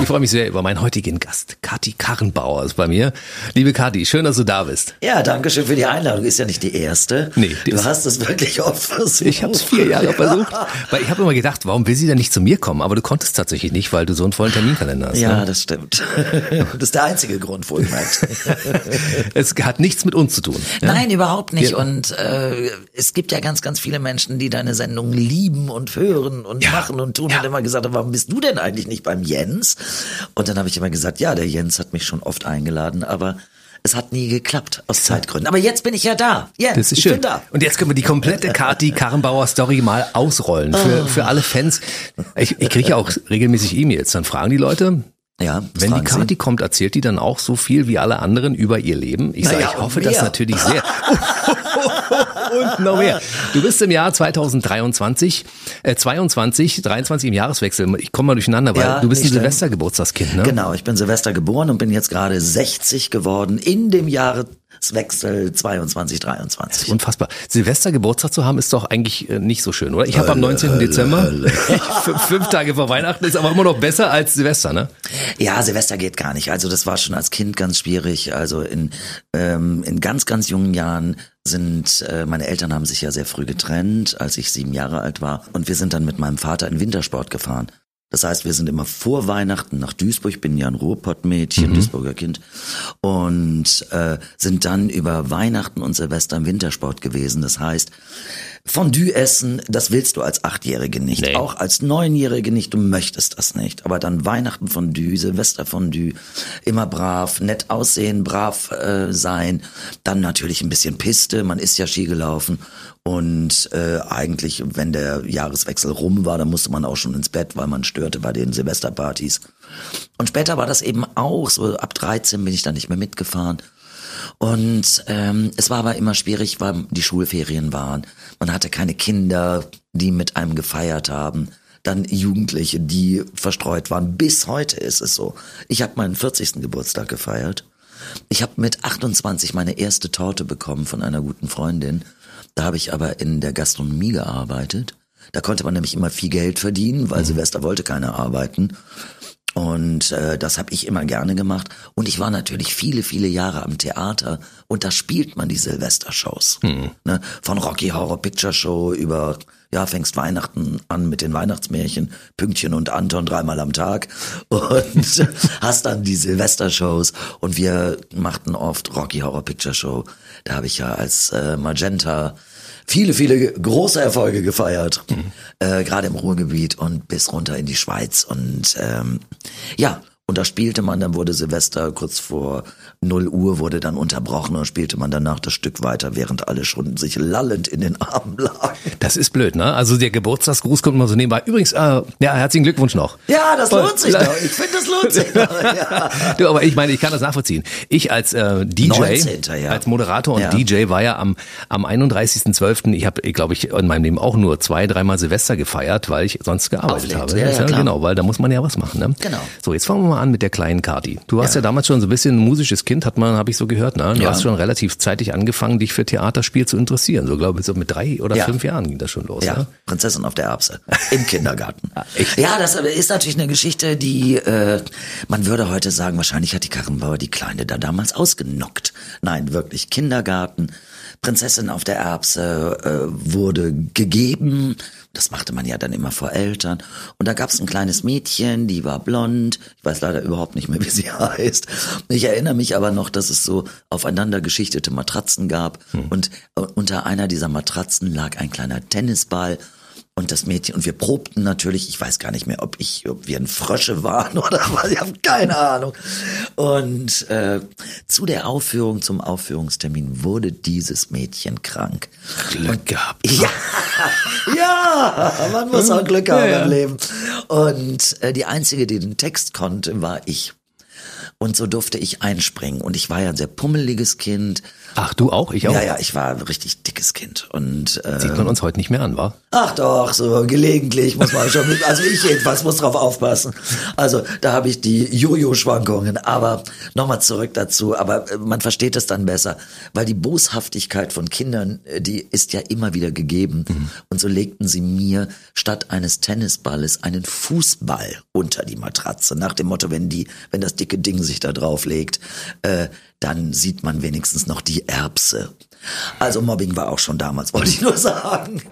Ich freue mich sehr über meinen heutigen Gast. Kathi Karrenbauer ist bei mir. Liebe Kathi, schön, dass du da bist. Ja, danke schön für die Einladung. Ist ja nicht die erste. Nee, die du hast es wirklich oft versucht. Ich habe es vier Jahre versucht. Weil ich habe immer gedacht, warum will sie denn nicht zu mir kommen? Aber du konntest tatsächlich nicht, weil du so einen vollen Terminkalender hast. Ja, Ne? das stimmt. Das ist der einzige Grund, wohlgemerkt. Es hat nichts mit uns zu tun. Ja? Nein, überhaupt nicht. Ja. Und äh, es gibt ja ganz, ganz viele Menschen, die deine Sendung lieben und hören und Ja. machen und tun und immer gesagt haben, warum bist du denn eigentlich nicht beim Jens? Und dann habe ich immer gesagt, ja, der Jens hat mich schon oft eingeladen, aber es hat nie geklappt aus Zeitgründen. Aber jetzt bin ich ja da. Jens, Das ist ich schön. bin da. Und jetzt können wir die komplette Kathi Karrenbauer Story mal ausrollen für, für alle Fans. Ich, ich kriege ja auch regelmäßig E-Mails. Dann fragen die Leute, Ja, wenn die? Kathi kommt, erzählt die dann auch so viel wie alle anderen über ihr Leben? Ich sage, Naja, ich hoffe das natürlich sehr. Und noch mehr. Du bist im Jahr 2023, äh, 22, 23 im Jahreswechsel. Ich komme mal durcheinander, weil Ja, du bist ein. Silvestergeburtstagskind, ne? Genau, ich bin Silvester geboren und bin jetzt gerade 60 geworden in dem Jahreswechsel 22, 23. Unfassbar. Silvester Geburtstag zu haben ist doch eigentlich äh, nicht so schön, oder? Ich habe am 19. Dezember, fünf, fünf Tage vor Weihnachten, ist aber immer noch besser als Silvester, ne? Ja, Silvester geht gar nicht. Also das war schon als Kind ganz schwierig. Also in, ähm, in ganz, ganz jungen Jahren sind, äh, meine Eltern haben sich ja sehr früh getrennt, als ich sieben Jahre alt war. Und wir sind dann mit meinem Vater in Wintersport gefahren. Das heißt, wir sind immer vor Weihnachten nach Duisburg, ich bin ja ein Ruhrpottmädchen, Duisburger Kind, und äh, sind dann über Weihnachten und Silvester im Wintersport gewesen. Das heißt, Fondue essen, das willst du als Achtjährige nicht. Nee. Auch als Neunjährige nicht, du möchtest das nicht. Aber dann Weihnachten Fondue, Silvester Fondue, immer brav, nett aussehen, brav äh, sein. Dann natürlich ein bisschen Piste, man ist ja Ski gelaufen. Und äh, eigentlich, wenn der Jahreswechsel rum war, dann musste man auch schon ins Bett, weil man störte bei den Silvesterpartys. Und später war das eben auch, so ab 13 bin ich dann nicht mehr mitgefahren. Und ähm, es war aber immer schwierig, weil die Schulferien waren. Man hatte keine Kinder, die mit einem gefeiert haben. Dann Jugendliche, die verstreut waren. Bis heute ist es so. Ich habe meinen 40. Geburtstag gefeiert. Ich habe mit 28 meine erste Torte bekommen von einer guten Freundin. Da habe ich aber in der Gastronomie gearbeitet. Da konnte man nämlich immer viel Geld verdienen, weil Silvester wollte keiner arbeiten. Und äh, das habe ich immer gerne gemacht. Und ich war natürlich viele, viele Jahre am Theater und da spielt man die Silvestershows. Ne? Von Rocky Horror Picture Show über, ja, fängst Weihnachten an mit den Weihnachtsmärchen, Pünktchen und Anton dreimal am Tag und hast dann die Silvestershows und wir machten oft Rocky Horror Picture Show. Da habe ich ja als äh, Magenta viele, viele große Erfolge gefeiert, äh, gerade im Ruhrgebiet und bis runter in die Schweiz. Und ähm, ja, und da spielte man, dann wurde Silvester kurz vor 0 Uhr wurde dann unterbrochen und spielte man danach das Stück weiter, während alle schon sich lallend in den Armen lagen. Das ist blöd, ne? Also der Geburtstagsgruß kommt immer so nebenbei. Übrigens, äh, ja, herzlichen Glückwunsch noch. Ja, das Voll. lohnt sich doch. Ich finde, das lohnt sich doch. Ja. Du, aber ich meine, ich kann das nachvollziehen. Ich als äh, DJ, 19., ja. als Moderator und Ja. DJ war ja am, am 31.12., ich habe, glaube ich, in meinem Leben auch nur zwei, dreimal Silvester gefeiert, weil ich sonst gearbeitet Auflegt. habe. Ja, ja, genau, weil da muss man ja was machen. Ne? Genau. So, jetzt fangen wir mal an mit der kleinen Kati. Du warst ja. Ja. damals schon so ein bisschen ein musisches Kind, hat man, habe ich so gehört. Ne? Du Ja. hast schon relativ zeitig angefangen, dich für Theaterspiel zu interessieren. So glaube ich, so mit drei oder Ja. fünf Jahren ging das schon los. Ja, ne? Prinzessin auf der Erbse im Kindergarten. echt? ja, das ist natürlich eine Geschichte, die äh, man würde heute sagen, wahrscheinlich hat die Karrenbauer die Kleine da damals ausgenockt. Nein, wirklich Kindergarten. Prinzessin auf der Erbse äh, wurde gegeben. Das machte man ja dann immer vor Eltern. Und da gab es ein kleines Mädchen, die war blond. Ich weiß leider überhaupt nicht mehr, wie sie heißt. Ich erinnere mich aber noch, dass es so aufeinander geschichtete Matratzen gab. Und äh, unter einer dieser Matratzen lag ein kleiner Tennisball. Und das Mädchen, und wir probten natürlich, ich weiß gar nicht mehr, ob ich, ob wir ein Frösche waren oder was, ich habe keine Ahnung. Und äh, zu der Aufführung, zum Aufführungstermin wurde dieses Mädchen krank. Glück gehabt. Ja, ja, man muss auch Glück haben Ja, ja. im Leben. Und äh, die einzige, die den Text konnte, war ich. Und so durfte ich einspringen. Und ich war ja ein sehr pummeliges Kind. Ach, du auch? Ich auch? Ja, ja, ich war ein richtig dickes Kind. Und, äh, Sieht man uns heute nicht mehr an, wa? Ach doch, so gelegentlich muss man schon, mit, also ich jedenfalls muss drauf aufpassen. Also da habe ich die Jojo-Schwankungen. Aber nochmal zurück dazu, aber äh, man versteht es dann besser, weil die Boshaftigkeit von Kindern, äh, die ist ja immer wieder gegeben. Mhm. Und so legten sie mir statt eines Tennisballes einen Fußball unter die Matratze. Nach dem Motto, wenn die, wenn das dicke Ding sich da drauf legt, äh, dann sieht man wenigstens noch die Erbse. Also Mobbing war auch schon damals, wollte ich nur sagen.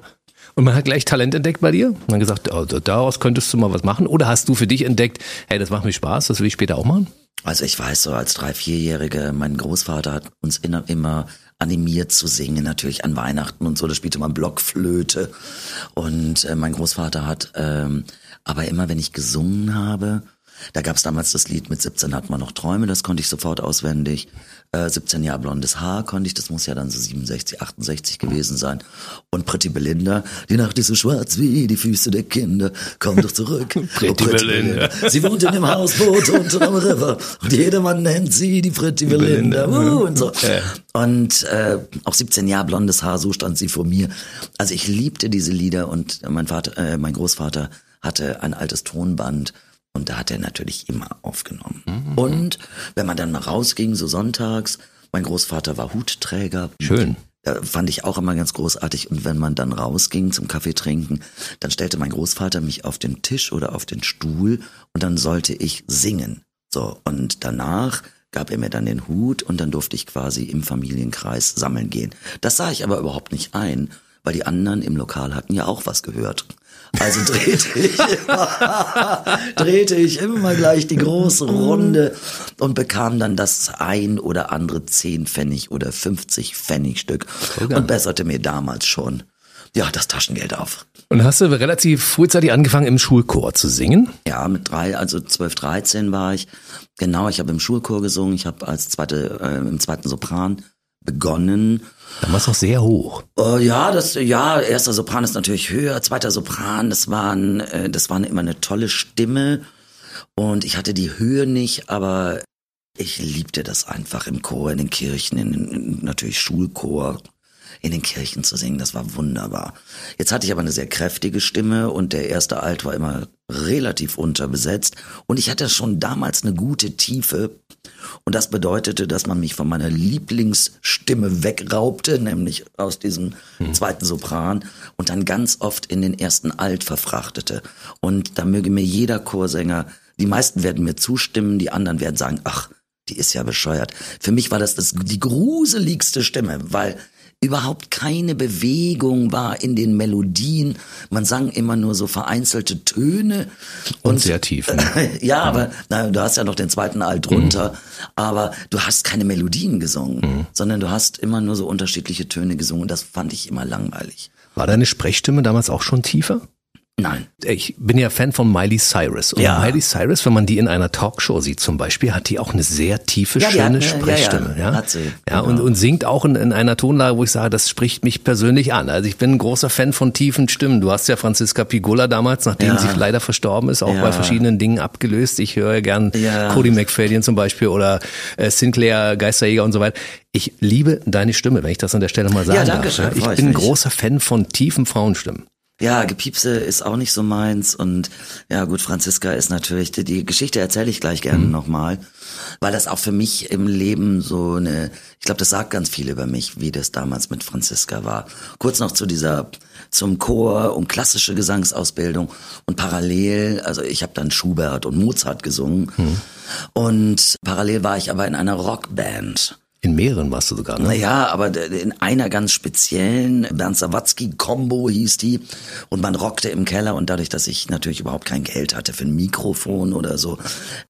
Und man hat gleich Talent entdeckt bei dir? Man hat gesagt, oh, daraus könntest du mal was machen? Oder hast du für dich entdeckt, hey, das macht mir Spaß, das will ich später auch machen? Also ich weiß so, als drei, vierjährige, mein Großvater hat uns immer animiert zu singen, natürlich an Weihnachten und so. Da spielte man Blockflöte. Und äh, mein Großvater hat ähm, aber immer, wenn ich gesungen habe, da gab es damals das Lied mit 17 hat man noch Träume, das konnte ich sofort auswendig. Äh, 17 Jahre blondes Haar konnte ich, das muss ja dann so 67, 68 gewesen sein. Und Pretty Belinda, die Nacht ist so schwarz wie die Füße der Kinder, komm doch zurück. Pretty, oh, Pretty Belinda. Belinda. Sie wohnt in dem Hausboot unter am River und jedermann nennt sie die Pretty Belinda. Belinda. Uh, und so. Ja. Und äh, auch 17 Jahre blondes Haar, so stand sie vor mir. Also ich liebte diese Lieder und mein Vater, äh, mein Großvater hatte ein altes Tonband und da hat er natürlich immer aufgenommen. Mhm. Und wenn man dann mal rausging, so sonntags, mein Großvater war Hutträger. Schön. Da fand ich auch immer ganz großartig. Und wenn man dann rausging zum Kaffee trinken, dann stellte mein Großvater mich auf den Tisch oder auf den Stuhl und dann sollte ich singen. So, und danach gab er mir dann den Hut und dann durfte ich quasi im Familienkreis sammeln gehen. Das sah ich aber überhaupt nicht ein, weil die anderen im Lokal hatten ja auch was gehört. Also drehte ich, immer, drehte ich immer gleich die große Runde und bekam dann das ein oder andere 10 Pfennig oder 50 Pfennig Stück okay. und besserte mir damals schon ja, das Taschengeld auf. Und hast du relativ frühzeitig angefangen, im Schulchor zu singen? Ja, mit drei, also zwölf, dreizehn war ich. Genau, ich habe im Schulchor gesungen. Ich habe als zweite, äh, im zweiten Sopran begonnen. Damals auch sehr hoch. Uh, ja, das, ja, erster Sopran ist natürlich höher, zweiter Sopran, das waren, äh, das war immer eine tolle Stimme. Und ich hatte die Höhe nicht, aber ich liebte das einfach im Chor, in den Kirchen, in, in natürlich Schulchor, in den Kirchen zu singen. Das war wunderbar. Jetzt hatte ich aber eine sehr kräftige Stimme und der erste Alt war immer relativ unterbesetzt. Und ich hatte schon damals eine gute Tiefe. Und das bedeutete, dass man mich von meiner Lieblingsstimme wegraubte, nämlich aus diesem mhm. zweiten Sopran und dann ganz oft in den ersten Alt verfrachtete. Und da möge mir jeder Chorsänger, die meisten werden mir zustimmen, die anderen werden sagen, ach, die ist ja bescheuert. Für mich war das, das die gruseligste Stimme, weil überhaupt keine Bewegung war in den Melodien. Man sang immer nur so vereinzelte Töne. Und, und sehr tief. Ne? ja, aber na, du hast ja noch den zweiten Alt drunter. Mhm. Aber du hast keine Melodien gesungen, mhm. sondern du hast immer nur so unterschiedliche Töne gesungen. Das fand ich immer langweilig. War deine Sprechstimme damals auch schon tiefer? Nein. Ich bin ja Fan von Miley Cyrus. Und ja. Miley Cyrus, wenn man die in einer Talkshow sieht zum Beispiel, hat die auch eine sehr tiefe, ja, schöne hat, Sprechstimme. Ja, ja. Hat sie. Ja, genau. und, und singt auch in, in einer Tonlage, wo ich sage, das spricht mich persönlich an. Also ich bin ein großer Fan von tiefen Stimmen. Du hast ja Franziska Pigula damals, nachdem sie leider verstorben ist, auch bei verschiedenen Dingen abgelöst. Ich höre gern. Cody McFadden zum Beispiel oder äh, Sinclair Geisterjäger und so weiter. Ich liebe deine Stimme, wenn ich das an der Stelle mal sagen ja, danke darf. Schön, ich bin ein großer Fan von tiefen Frauenstimmen ja, Gepiepse ist auch nicht so meins und ja gut, Franziska ist natürlich, die, Geschichte erzähle ich gleich gerne mhm. nochmal, weil das auch für mich im Leben so eine, ich glaube, das sagt ganz viel über mich, wie das damals mit Franziska war. Kurz noch zu dieser, zum Chor und klassische Gesangsausbildung und parallel, also ich habe dann Schubert und Mozart gesungen mhm. und parallel war ich aber in einer Rockband. In mehreren warst du sogar, ne? Naja, aber in einer ganz speziellen, Bernd Sawatzki Combo hieß die. Und man rockte im Keller und dadurch, dass ich natürlich überhaupt kein Geld hatte für ein Mikrofon oder so,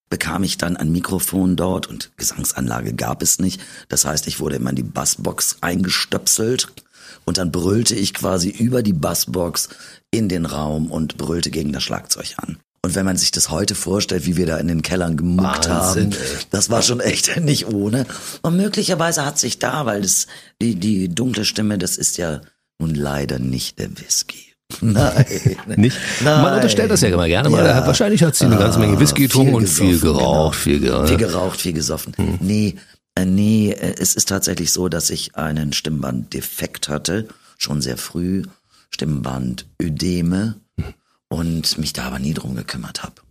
bekam ich dann ein Mikrofon dort und Gesangsanlage gab es nicht. Das heißt, ich wurde immer in die Bassbox eingestöpselt und dann brüllte ich quasi über die Bassbox in den Raum und brüllte gegen das Schlagzeug an. Und wenn man sich das heute vorstellt, wie wir da in den Kellern gemuckt Wahnsinn, haben, ey. das war schon echt nicht ohne. Und möglicherweise hat sich da, weil das, die, die dunkle Stimme, das ist ja nun leider nicht der Whisky. Nein. Nicht? Nein. Man unterstellt das ja immer gerne, ja. aber wahrscheinlich hat sie eine ganze Menge Whisky getrunken und viel geraucht, genau. viel geraucht. Viel geraucht, viel gesoffen. Hm. Nee, äh, nee, äh, es ist tatsächlich so, dass ich einen Stimmbanddefekt hatte, schon sehr früh, Stimmbandödeme. Und mich da aber nie drum gekümmert habe.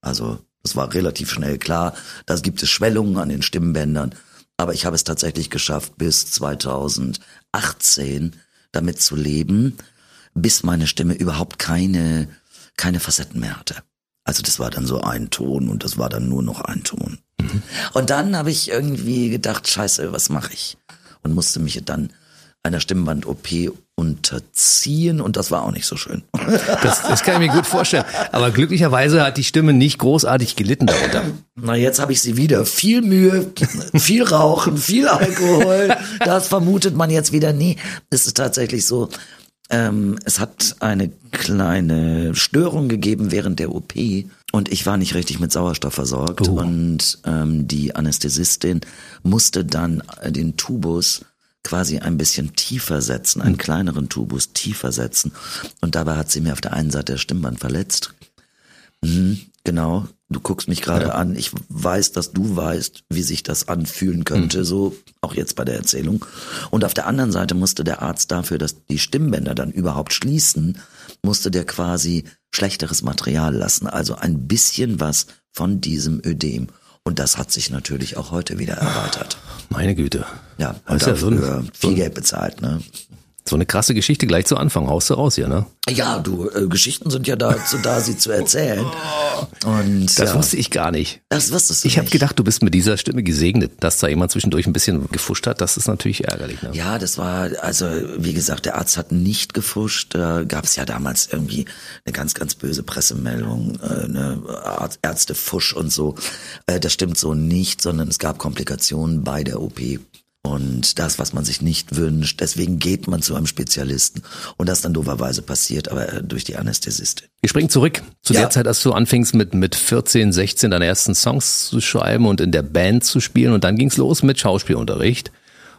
Also, es war relativ schnell klar, da gibt es Schwellungen an den Stimmbändern, aber ich habe es tatsächlich geschafft, bis 2018 damit zu leben, bis meine Stimme überhaupt keine, keine Facetten mehr hatte. Also das war dann so ein Ton und das war dann nur noch ein Ton. Mhm. Und dann habe ich irgendwie gedacht, scheiße, was mache ich? Und musste mich dann einer Stimmband-OP unterziehen und das war auch nicht so schön. Das, das kann ich mir gut vorstellen. Aber glücklicherweise hat die Stimme nicht großartig gelitten darunter. Na, jetzt habe ich sie wieder. Viel Mühe, viel Rauchen, viel Alkohol. Das vermutet man jetzt wieder nie. Es ist tatsächlich so, ähm, es hat eine kleine Störung gegeben während der OP und ich war nicht richtig mit Sauerstoff versorgt uh. und ähm, die Anästhesistin musste dann den Tubus quasi ein bisschen tiefer setzen, einen kleineren Tubus tiefer setzen und dabei hat sie mir auf der einen Seite das Stimmband verletzt. Mhm, genau, Du guckst mich gerade ja. an. Ich weiß, dass du weißt, wie sich das anfühlen könnte, mhm. so auch jetzt bei der Erzählung. Und auf der anderen Seite musste der Arzt dafür, dass die Stimmbänder dann überhaupt schließen, musste der quasi schlechteres Material lassen. Also ein bisschen was von diesem Ödem. Und das hat sich natürlich auch heute wieder erweitert. Meine Güte. Ja, und dafür ja so ein, viel Geld bezahlt, ne? So eine krasse Geschichte gleich zu Anfang, haust du raus hier, ne? Ja, du, äh, Geschichten sind ja dazu da, sie zu erzählen. Und das ja, wusste ich gar nicht. Das wusstest du Ich habe gedacht, du bist mit dieser Stimme gesegnet, dass da jemand zwischendurch ein bisschen gefuscht hat. Das ist natürlich ärgerlich. Ne? Ja, das war, also wie gesagt, der Arzt hat nicht gefuscht. Da gab es ja damals irgendwie eine ganz, ganz böse Pressemeldung, äh, eine Ärztefusch und so. Äh, das stimmt so nicht, sondern es gab Komplikationen bei der OP. Und das, was man sich nicht wünscht, deswegen geht man zu einem Spezialisten. Und das dann doverweise passiert, aber äh, durch die Anästhesistin. Wir springen zurück zu ja. der Zeit, als du anfingst mit, mit 14, 16 deine ersten Songs zu schreiben und in der Band zu spielen. Und dann ging's los mit Schauspielunterricht.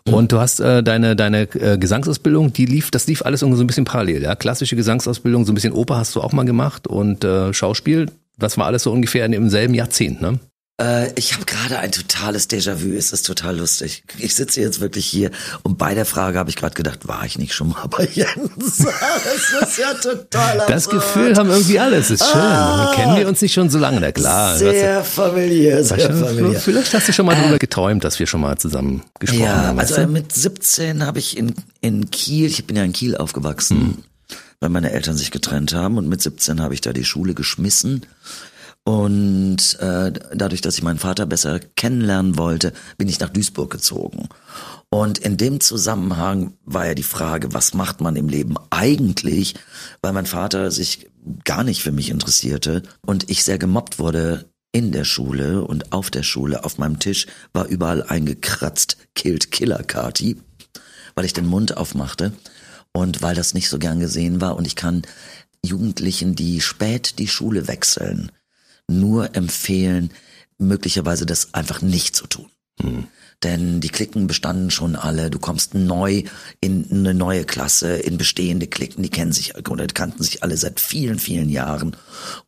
Mhm. Und du hast äh, deine deine äh, Gesangsausbildung, die lief, das lief alles irgendwie so ein bisschen parallel, ja. Klassische Gesangsausbildung, so ein bisschen Oper hast du auch mal gemacht und äh, Schauspiel, das war alles so ungefähr in, im selben Jahrzehnt, ne? Äh, ich habe gerade ein totales Déjà-vu. Es ist total lustig. Ich sitze jetzt wirklich hier und bei der Frage habe ich gerade gedacht, war ich nicht schon mal bei Jens? Das ist ja total absurd. Das Gefühl haben irgendwie alle. Es ist schön. Ah, Kennen wir uns nicht schon so lange? Na klar. Sehr familiär, sehr schon, familiär. Vielleicht hast du schon mal äh, darüber geträumt, dass wir schon mal zusammen gesprochen ja, haben. Also mit 17 habe ich in, in Kiel, ich bin ja in Kiel aufgewachsen, mhm. weil meine Eltern sich getrennt haben und mit 17 habe ich da die Schule geschmissen und äh, dadurch, dass ich meinen Vater besser kennenlernen wollte, bin ich nach Duisburg gezogen. Und in dem Zusammenhang war ja die Frage, was macht man im Leben eigentlich, weil mein Vater sich gar nicht für mich interessierte und ich sehr gemobbt wurde in der Schule und auf der Schule. Auf meinem Tisch war überall eingekratzt, Killed Killer Kati, weil ich den Mund aufmachte und weil das nicht so gern gesehen war. Und ich kann Jugendlichen, die spät die Schule wechseln, nur empfehlen, möglicherweise das einfach nicht zu tun. Mhm. Denn die Klicken bestanden schon alle. Du kommst neu in eine neue Klasse, in bestehende Klicken, die kennen sich oder kannten sich alle seit vielen, vielen Jahren.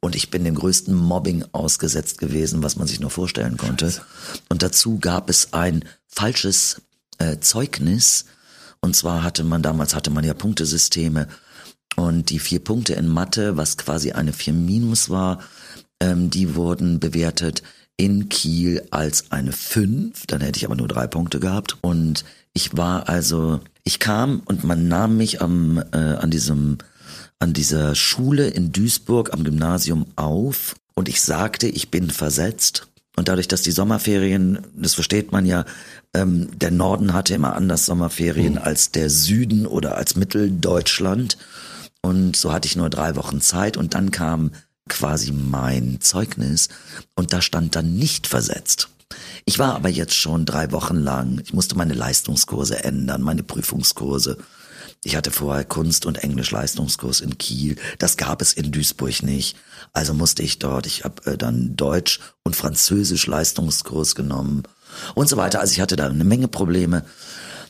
Und ich bin dem größten Mobbing ausgesetzt gewesen, was man sich nur vorstellen konnte. Und dazu gab es ein falsches äh, Zeugnis. Und zwar hatte man damals hatte man ja Punktesysteme und die vier Punkte in Mathe, was quasi eine vier Minus war, ähm, die wurden bewertet in Kiel als eine 5. Dann hätte ich aber nur drei Punkte gehabt. Und ich war also, ich kam und man nahm mich am, äh, an diesem, an dieser Schule in Duisburg am Gymnasium auf und ich sagte, ich bin versetzt. Und dadurch, dass die Sommerferien, das versteht man ja, ähm, der Norden hatte immer anders Sommerferien mhm. als der Süden oder als Mitteldeutschland. Und so hatte ich nur drei Wochen Zeit und dann kam quasi mein Zeugnis und da stand dann nicht versetzt. Ich war aber jetzt schon drei Wochen lang, ich musste meine Leistungskurse ändern, meine Prüfungskurse. Ich hatte vorher Kunst- und Englisch-Leistungskurs in Kiel. Das gab es in Duisburg nicht. Also musste ich dort, ich habe äh, dann Deutsch- und Französisch-Leistungskurs genommen und so weiter. Also ich hatte da eine Menge Probleme.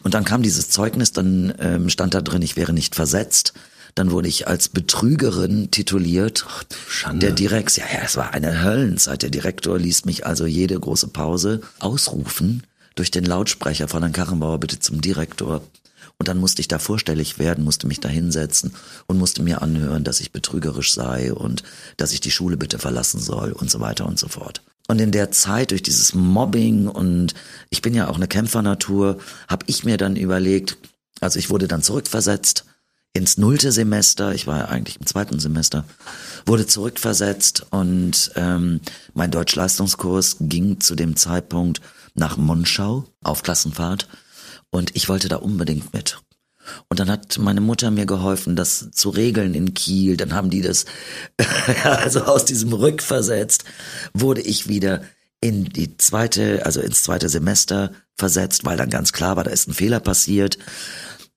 Und dann kam dieses Zeugnis, dann ähm, stand da drin, ich wäre nicht versetzt. Dann wurde ich als Betrügerin tituliert. Ach, Schande. Der Direkt, ja, ja, es war eine Höllenzeit. Der Direktor ließ mich also jede große Pause ausrufen durch den Lautsprecher von Herrn Karrenbauer bitte zum Direktor. Und dann musste ich da vorstellig werden, musste mich da hinsetzen und musste mir anhören, dass ich betrügerisch sei und dass ich die Schule bitte verlassen soll und so weiter und so fort. Und in der Zeit durch dieses Mobbing und ich bin ja auch eine Kämpfernatur, habe ich mir dann überlegt, also ich wurde dann zurückversetzt ins nullte Semester, ich war ja eigentlich im zweiten Semester, wurde zurückversetzt und ähm, mein Deutschleistungskurs ging zu dem Zeitpunkt nach Monschau auf Klassenfahrt und ich wollte da unbedingt mit. Und dann hat meine Mutter mir geholfen, das zu regeln in Kiel. Dann haben die das, also aus diesem Rückversetzt, wurde ich wieder in die zweite, also ins zweite Semester versetzt, weil dann ganz klar war, da ist ein Fehler passiert.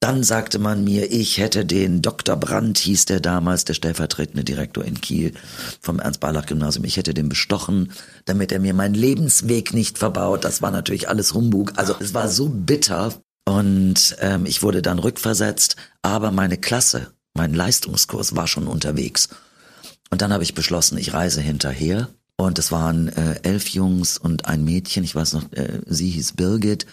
Dann sagte man mir, ich hätte den Dr. Brandt, hieß der damals, der stellvertretende Direktor in Kiel vom Ernst-Barlach-Gymnasium, ich hätte den bestochen, damit er mir meinen Lebensweg nicht verbaut. Das war natürlich alles Humbug. Also es war so bitter. Und ähm, ich wurde dann rückversetzt, aber meine Klasse, mein Leistungskurs war schon unterwegs. Und dann habe ich beschlossen, ich reise hinterher. Und es waren äh, elf Jungs und ein Mädchen, ich weiß noch, äh, sie hieß Birgit.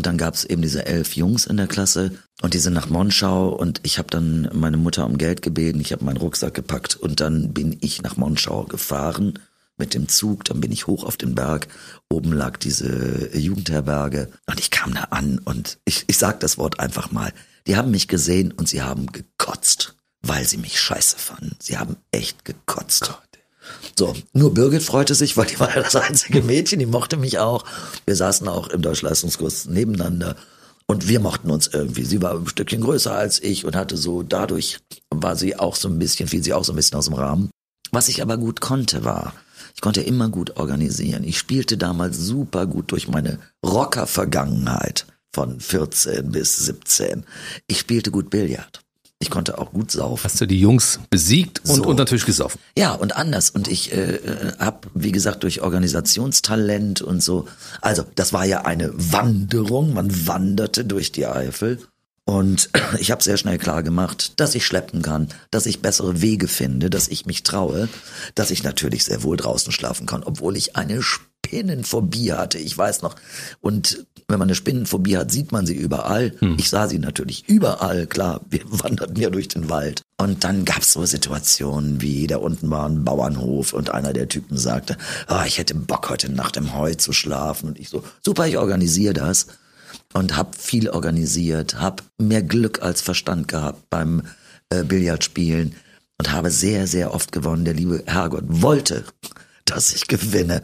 Und dann gab es eben diese elf Jungs in der Klasse und die sind nach Monschau und ich habe dann meine Mutter um Geld gebeten, ich habe meinen Rucksack gepackt und dann bin ich nach Monschau gefahren mit dem Zug, dann bin ich hoch auf den Berg, oben lag diese Jugendherberge und ich kam da an und ich, ich sag das Wort einfach mal, die haben mich gesehen und sie haben gekotzt, weil sie mich scheiße fanden. Sie haben echt gekotzt. Gott. So, nur Birgit freute sich, weil die war ja das einzige Mädchen, die mochte mich auch. Wir saßen auch im Deutschleistungskurs nebeneinander und wir mochten uns irgendwie. Sie war ein Stückchen größer als ich und hatte so, dadurch war sie auch so ein bisschen, fiel sie auch so ein bisschen aus dem Rahmen. Was ich aber gut konnte, war, ich konnte immer gut organisieren. Ich spielte damals super gut durch meine Rocker-Vergangenheit von 14 bis 17. Ich spielte gut Billard. Ich konnte auch gut saufen. Hast du die Jungs besiegt und so. unter Tisch gesoffen? Ja, und anders. Und ich äh, habe, wie gesagt, durch Organisationstalent und so. Also, das war ja eine Wanderung. Man wanderte durch die Eifel. Und ich habe sehr schnell klar gemacht, dass ich schleppen kann, dass ich bessere Wege finde, dass ich mich traue, dass ich natürlich sehr wohl draußen schlafen kann, obwohl ich eine Spinnenphobie hatte. Ich weiß noch. Und wenn man eine Spinnenphobie hat, sieht man sie überall. Hm. Ich sah sie natürlich überall, klar. Wir wanderten ja durch den Wald. Und dann gab's so Situationen wie, da unten war ein Bauernhof und einer der Typen sagte, oh, ich hätte Bock heute Nacht im Heu zu schlafen. Und ich so, super, ich organisiere das. Und hab viel organisiert, hab mehr Glück als Verstand gehabt beim äh, Billardspielen und habe sehr, sehr oft gewonnen. Der liebe Herrgott wollte, dass ich gewinne.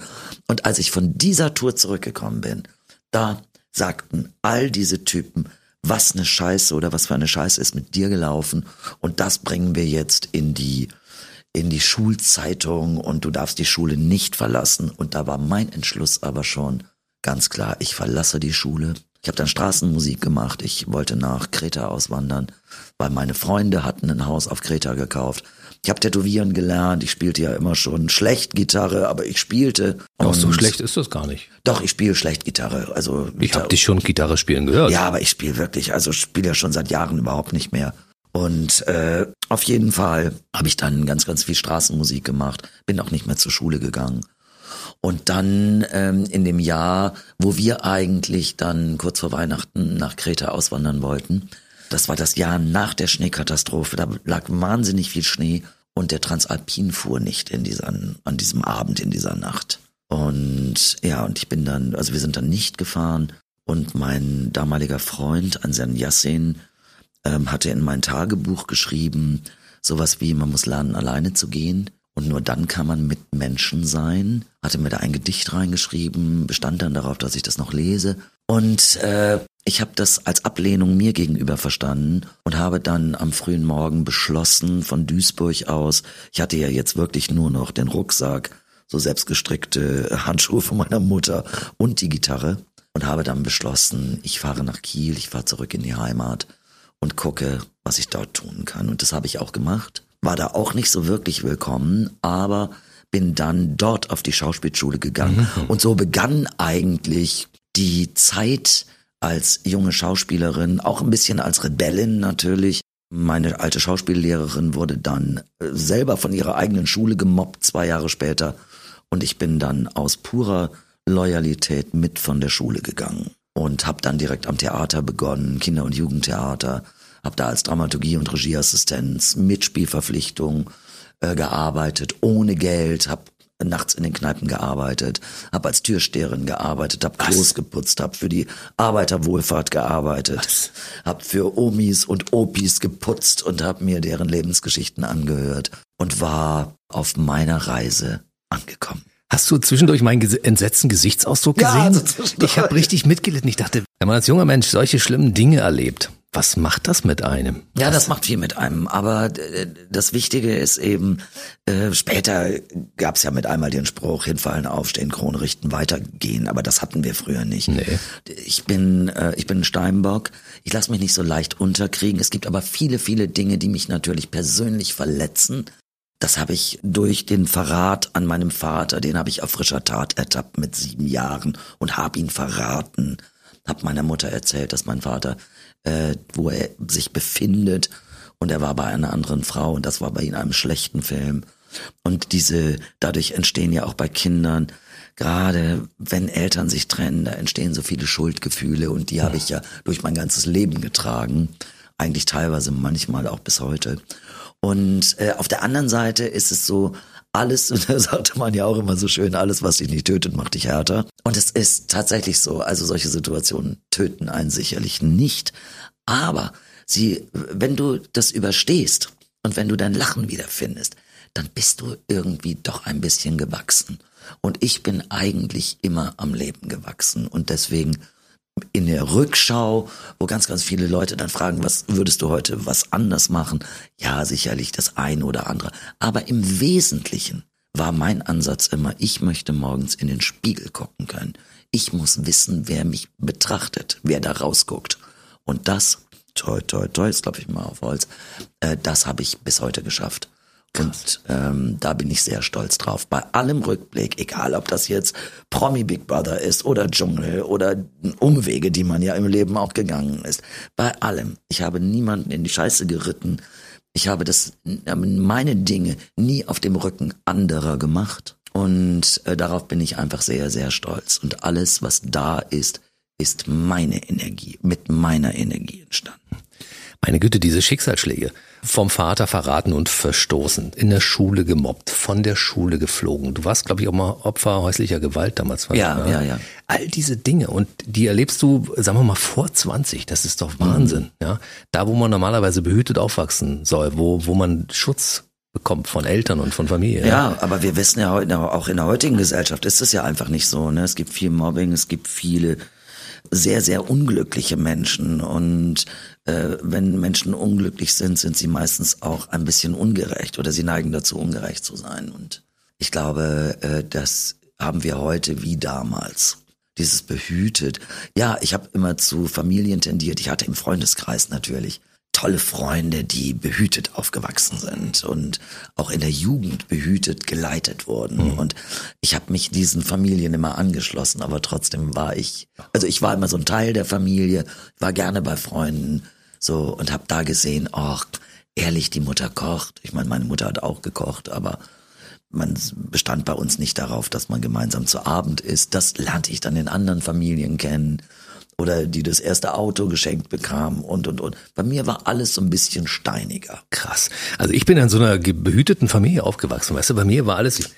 Und als ich von dieser Tour zurückgekommen bin, da sagten all diese Typen, was eine Scheiße oder was für eine Scheiße ist mit dir gelaufen und das bringen wir jetzt in die in die Schulzeitung und du darfst die Schule nicht verlassen und da war mein Entschluss aber schon ganz klar, ich verlasse die Schule. Ich habe dann Straßenmusik gemacht, ich wollte nach Kreta auswandern, weil meine Freunde hatten ein Haus auf Kreta gekauft ich habe Tätowieren gelernt, ich spielte ja immer schon schlecht Gitarre, aber ich spielte. Doch, so schlecht ist das gar nicht. Doch, ich spiele schlecht Gitarre. Also ich habe dich schon Gitarre spielen gehört. Ja, aber ich spiele wirklich, also spiele ja schon seit Jahren überhaupt nicht mehr. Und äh, auf jeden Fall habe ich dann ganz, ganz viel Straßenmusik gemacht, bin auch nicht mehr zur Schule gegangen. Und dann ähm, in dem Jahr, wo wir eigentlich dann kurz vor Weihnachten nach Kreta auswandern wollten, das war das Jahr nach der Schneekatastrophe, da lag wahnsinnig viel Schnee und der Transalpin fuhr nicht in dieser, an diesem Abend, in dieser Nacht. Und ja, und ich bin dann, also wir sind dann nicht gefahren und mein damaliger Freund, Anselm Yassin, ähm, hatte in mein Tagebuch geschrieben, sowas wie, man muss lernen, alleine zu gehen. Und nur dann kann man mit Menschen sein. Hatte mir da ein Gedicht reingeschrieben, bestand dann darauf, dass ich das noch lese. Und äh, ich habe das als Ablehnung mir gegenüber verstanden und habe dann am frühen Morgen beschlossen, von Duisburg aus, ich hatte ja jetzt wirklich nur noch den Rucksack, so selbstgestrickte Handschuhe von meiner Mutter und die Gitarre und habe dann beschlossen, ich fahre nach Kiel, ich fahre zurück in die Heimat und gucke, was ich dort tun kann. Und das habe ich auch gemacht. War da auch nicht so wirklich willkommen, aber bin dann dort auf die Schauspielschule gegangen. Mhm. Und so begann eigentlich die Zeit als junge Schauspielerin, auch ein bisschen als Rebellin natürlich, Meine alte Schauspiellehrerin wurde dann äh, selber von ihrer eigenen Schule gemobbt, zwei Jahre später. Und ich bin dann aus purer Loyalität mit von der Schule gegangen und habe dann direkt am Theater begonnen, Kinder- und Jugendtheater, habe da als Dramaturgie- und Regieassistenz, Mitspielverpflichtung äh, gearbeitet, ohne Geld, habe nachts in den Kneipen gearbeitet, habe als Türsteherin gearbeitet, habe Klos geputzt, habe für die Arbeiterwohlfahrt gearbeitet, habe für Omis und Opis geputzt und habe mir deren Lebensgeschichten angehört und war auf meiner Reise angekommen. Hast du zwischendurch meinen entsetzten Gesichtsausdruck gesehen? Ja, also ich habe richtig mitgelitten. Ich dachte, wenn man als junger Mensch solche schlimmen Dinge erlebt, was macht das mit einem? Ja, das macht viel mit einem. Aber äh, das Wichtige ist eben, äh, später gab's ja mit einmal den Spruch, hinfallen, aufstehen, Krone richten, weitergehen. Aber das hatten wir früher nicht. Nee. Ich bin, äh, ich bin Steinbock. Ich lasse mich nicht so leicht unterkriegen. Es gibt aber viele, viele Dinge, die mich natürlich persönlich verletzen. Das habe ich durch den Verrat an meinem Vater, den habe ich auf frischer Tat ertappt mit sieben Jahren und habe ihn verraten. Hab meiner Mutter erzählt, dass mein Vater äh, wo er sich befindet. Und er war bei einer anderen Frau und das war bei ihm einem schlechten Film. Und diese, dadurch entstehen ja auch bei Kindern, gerade wenn Eltern sich trennen, da entstehen so viele Schuldgefühle und die ja. habe ich ja durch mein ganzes Leben getragen. Eigentlich teilweise manchmal auch bis heute. Und äh, auf der anderen Seite ist es so, alles, und da sagte man ja auch immer so schön, alles, was dich nicht tötet, macht dich härter. Und es ist tatsächlich so, also solche Situationen töten einen sicherlich nicht, aber sie, wenn du das überstehst und wenn du dein Lachen wiederfindest, dann bist du irgendwie doch ein bisschen gewachsen. Und ich bin eigentlich immer am Leben gewachsen und deswegen in der Rückschau, wo ganz, ganz viele Leute dann fragen, was würdest du heute was anders machen? Ja, sicherlich das eine oder andere. Aber im Wesentlichen war mein Ansatz immer, ich möchte morgens in den Spiegel gucken können. Ich muss wissen, wer mich betrachtet, wer da rausguckt. Und das, toi, toi, toi, jetzt glaube ich mal auf Holz, äh, das habe ich bis heute geschafft. Und ähm, da bin ich sehr stolz drauf. Bei allem Rückblick, egal ob das jetzt Promi Big Brother ist oder Dschungel oder Umwege, die man ja im Leben auch gegangen ist. Bei allem. Ich habe niemanden in die Scheiße geritten. Ich habe das, meine Dinge nie auf dem Rücken anderer gemacht. Und äh, darauf bin ich einfach sehr, sehr stolz. Und alles, was da ist, ist meine Energie, mit meiner Energie entstanden. Meine Güte, diese Schicksalsschläge. Vom Vater verraten und verstoßen, in der Schule gemobbt, von der Schule geflogen. Du warst, glaube ich, auch mal Opfer häuslicher Gewalt damals. Ja, ja, ja. All diese Dinge und die erlebst du, sagen wir mal, vor 20. Das ist doch Wahnsinn. Mhm. Ja, da, wo man normalerweise behütet aufwachsen soll, wo, wo man Schutz bekommt von Eltern und von Familie. Ja, ja, aber wir wissen ja heute, auch in der heutigen Gesellschaft ist es ja einfach nicht so. Ne? Es gibt viel Mobbing, es gibt viele sehr, sehr unglückliche Menschen. Und äh, wenn Menschen unglücklich sind, sind sie meistens auch ein bisschen ungerecht oder sie neigen dazu, ungerecht zu sein. Und ich glaube, äh, das haben wir heute wie damals. Dieses behütet. Ja, ich habe immer zu Familien tendiert. Ich hatte im Freundeskreis natürlich tolle Freunde, die behütet aufgewachsen sind und auch in der Jugend behütet geleitet wurden. Mhm. Und ich habe mich diesen Familien immer angeschlossen, aber trotzdem war ich, also ich war immer so ein Teil der Familie, war gerne bei Freunden so und habe da gesehen, ach, ehrlich, die Mutter kocht. Ich meine, meine Mutter hat auch gekocht, aber man bestand bei uns nicht darauf, dass man gemeinsam zu Abend isst. Das lernte ich dann in anderen Familien kennen oder die das erste Auto geschenkt bekamen und und und. Bei mir war alles so ein bisschen steiniger. Krass. Also ich bin in so einer behüteten Familie aufgewachsen, weißt du, bei mir war alles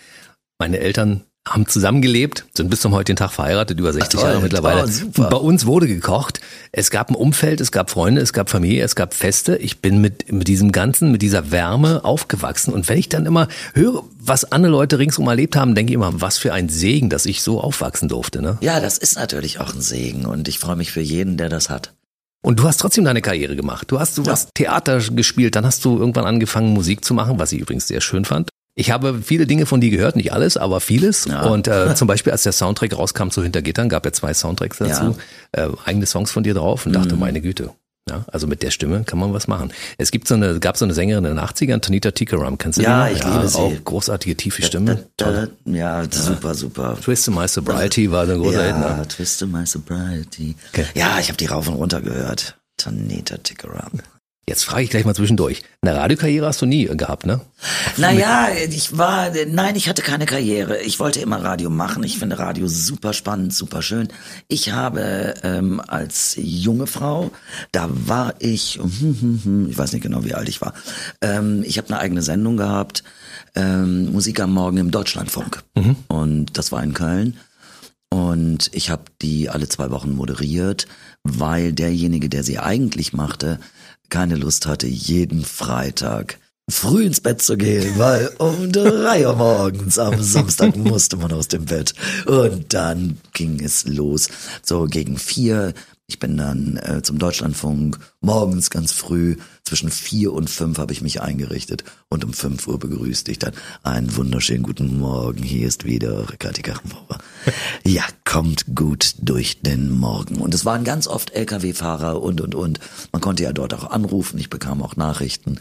meine Eltern haben zusammengelebt, sind bis zum heutigen Tag verheiratet, über 60 toll, Jahre mittlerweile. Toll, Bei uns wurde gekocht. Es gab ein Umfeld, es gab Freunde, es gab Familie, es gab Feste. Ich bin mit, mit diesem Ganzen, mit dieser Wärme aufgewachsen. Und wenn ich dann immer höre, was andere Leute ringsum erlebt haben, denke ich immer, was für ein Segen, dass ich so aufwachsen durfte. Ne? Ja, das ist natürlich auch ein Segen. Und ich freue mich für jeden, der das hat. Und du hast trotzdem deine Karriere gemacht. Du hast, du ja. hast Theater gespielt, dann hast du irgendwann angefangen, Musik zu machen, was ich übrigens sehr schön fand. Ich habe viele Dinge von dir gehört, nicht alles, aber vieles. Ja. Und äh, zum Beispiel, als der Soundtrack rauskam zu Hintergittern, gab ja zwei Soundtracks dazu, ja. äh, eigene Songs von dir drauf und dachte, mhm. meine Güte. Ja, also mit der Stimme kann man was machen. Es gibt so eine, gab so eine Sängerin in den 80ern, Tanita Tikaram, kennst du ja, die? Ich ja, liebe sie. Auch großartige, tiefe Stimme. Da, da, da, ja, super, super. Twist My Sobriety war ein großer ja, Hit. Ja, Twist of My Sobriety. Okay. Ja, ich habe die rauf und runter gehört. Tanita Tikaram. Jetzt frage ich gleich mal zwischendurch. Eine Radiokarriere hast du nie gehabt, ne? Naja, ich war, nein, ich hatte keine Karriere. Ich wollte immer Radio machen. Ich finde Radio super spannend, super schön. Ich habe ähm, als junge Frau, da war ich, ich weiß nicht genau, wie alt ich war. Ähm, ich habe eine eigene Sendung gehabt, ähm, Musik am Morgen im Deutschlandfunk. Mhm. Und das war in Köln. Und ich habe die alle zwei Wochen moderiert, weil derjenige, der sie eigentlich machte, keine Lust hatte, jeden Freitag früh ins Bett zu gehen, weil um drei Uhr morgens am Samstag musste man aus dem Bett. Und dann ging es los. So gegen vier ich bin dann äh, zum Deutschlandfunk morgens ganz früh, zwischen vier und fünf habe ich mich eingerichtet und um fünf Uhr begrüßte ich dann einen wunderschönen guten Morgen. Hier ist wieder Kathi Kachenbauer. ja, kommt gut durch den Morgen. Und es waren ganz oft Lkw-Fahrer und, und, und. Man konnte ja dort auch anrufen. Ich bekam auch Nachrichten.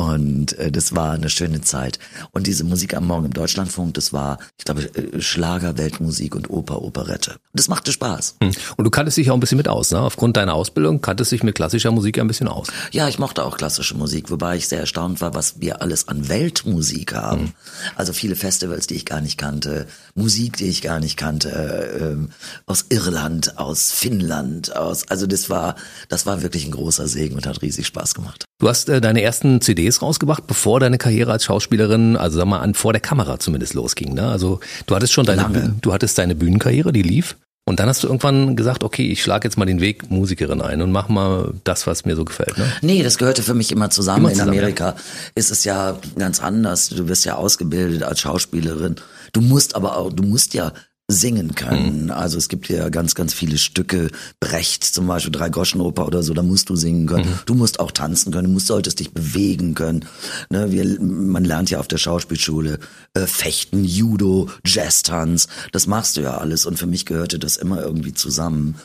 Und äh, das war eine schöne Zeit. Und diese Musik am Morgen im Deutschlandfunk, das war, ich glaube, äh, Schlager, Weltmusik und Oper, Operette. Das machte Spaß. Hm. Und du kanntest dich auch ein bisschen mit aus, ne? Aufgrund deiner Ausbildung kanntest dich mit klassischer Musik ein bisschen aus. Ja, ich mochte auch klassische Musik, wobei ich sehr erstaunt war, was wir alles an Weltmusik haben. Mhm. Also viele Festivals, die ich gar nicht kannte, Musik, die ich gar nicht kannte, äh, aus Irland, aus Finnland, aus, also das war, das war wirklich ein großer Segen und hat riesig Spaß gemacht. Du hast äh, deine ersten CDs rausgebracht, bevor deine Karriere als Schauspielerin, also sag mal an, vor der Kamera zumindest losging. Ne? Also du hattest schon deine, Lange. du hattest deine Bühnenkarriere, die lief. Und dann hast du irgendwann gesagt, okay, ich schlage jetzt mal den Weg Musikerin ein und mach mal das, was mir so gefällt. Ne? Nee, das gehörte für mich immer zusammen. Immer zusammen In Amerika ja. ist es ja ganz anders. Du wirst ja ausgebildet als Schauspielerin. Du musst aber auch, du musst ja singen können. Mhm. Also es gibt ja ganz, ganz viele Stücke, Brecht zum Beispiel, Drei-Goschen-Oper oder so, da musst du singen können. Mhm. Du musst auch tanzen können, du musst, solltest dich bewegen können. Ne, wir, man lernt ja auf der Schauspielschule äh, Fechten, Judo, Jazz-Tanz, das machst du ja alles und für mich gehörte das immer irgendwie zusammen.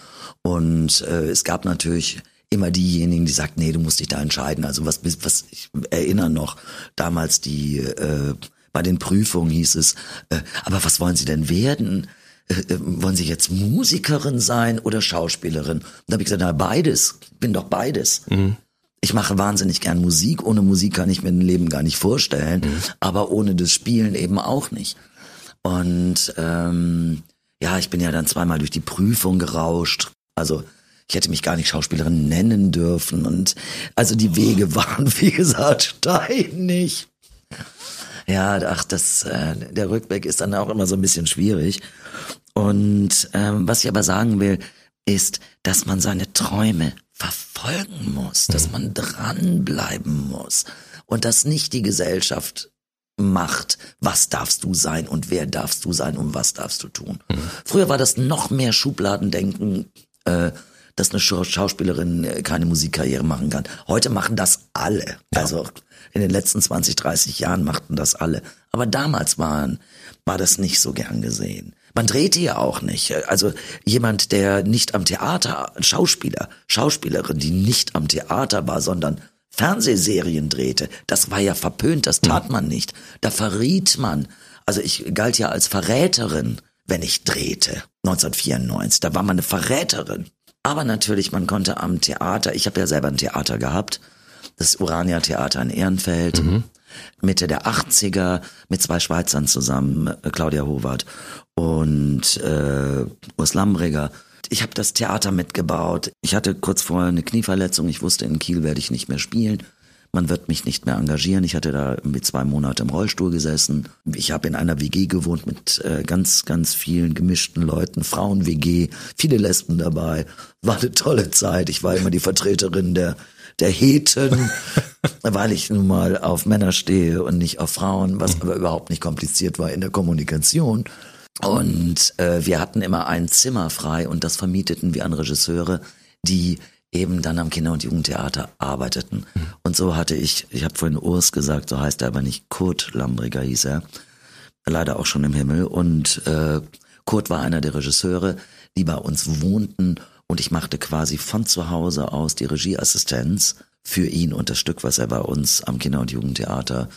Und äh, es gab natürlich immer diejenigen, die sagten, nee, du musst dich da entscheiden. Also was, was ich erinnere noch, damals die äh, bei den Prüfungen hieß es, äh, aber was wollen Sie denn werden? Äh, äh, wollen Sie jetzt Musikerin sein oder Schauspielerin? Und da habe ich gesagt, na beides, bin doch beides. Mhm. Ich mache wahnsinnig gern Musik. Ohne Musik kann ich mir ein Leben gar nicht vorstellen, mhm. aber ohne das Spielen eben auch nicht. Und ähm, ja, ich bin ja dann zweimal durch die Prüfung gerauscht. Also ich hätte mich gar nicht Schauspielerin nennen dürfen. Und also die Wege waren, wie gesagt, steinig. Ja, ach, das, äh, der Rückblick ist dann auch immer so ein bisschen schwierig. Und ähm, was ich aber sagen will, ist, dass man seine Träume verfolgen muss, dass mhm. man dranbleiben muss und dass nicht die Gesellschaft macht, was darfst du sein und wer darfst du sein und was darfst du tun. Mhm. Früher war das noch mehr Schubladendenken, äh, dass eine Schauspielerin äh, keine Musikkarriere machen kann. Heute machen das alle. Ja. Also in den letzten 20, 30 Jahren machten das alle. Aber damals waren, war das nicht so gern gesehen. Man drehte ja auch nicht. Also jemand, der nicht am Theater, Schauspieler, Schauspielerin, die nicht am Theater war, sondern Fernsehserien drehte, das war ja verpönt, das tat man nicht. Da verriet man. Also ich galt ja als Verräterin, wenn ich drehte. 1994, da war man eine Verräterin. Aber natürlich, man konnte am Theater, ich habe ja selber ein Theater gehabt, das Urania Theater in Ehrenfeld. Mhm. Mitte der 80er mit zwei Schweizern zusammen, äh, Claudia Howard und äh, Urs Lambreger. Ich habe das Theater mitgebaut. Ich hatte kurz vorher eine Knieverletzung. Ich wusste, in Kiel werde ich nicht mehr spielen. Man wird mich nicht mehr engagieren. Ich hatte da mit zwei Monate im Rollstuhl gesessen. Ich habe in einer WG gewohnt mit äh, ganz, ganz vielen gemischten Leuten. Frauen-WG, viele Lesben dabei. War eine tolle Zeit. Ich war immer die Vertreterin der der Heten, weil ich nun mal auf Männer stehe und nicht auf Frauen, was aber überhaupt nicht kompliziert war in der Kommunikation. Und äh, wir hatten immer ein Zimmer frei und das vermieteten wir an Regisseure, die eben dann am Kinder- und Jugendtheater arbeiteten. Mhm. Und so hatte ich, ich habe vorhin Urs gesagt, so heißt er aber nicht, Kurt Lambriger hieß er, leider auch schon im Himmel. Und äh, Kurt war einer der Regisseure, die bei uns wohnten und ich machte quasi von zu Hause aus die Regieassistenz für ihn und das Stück, was er bei uns am Kinder- und Jugendtheater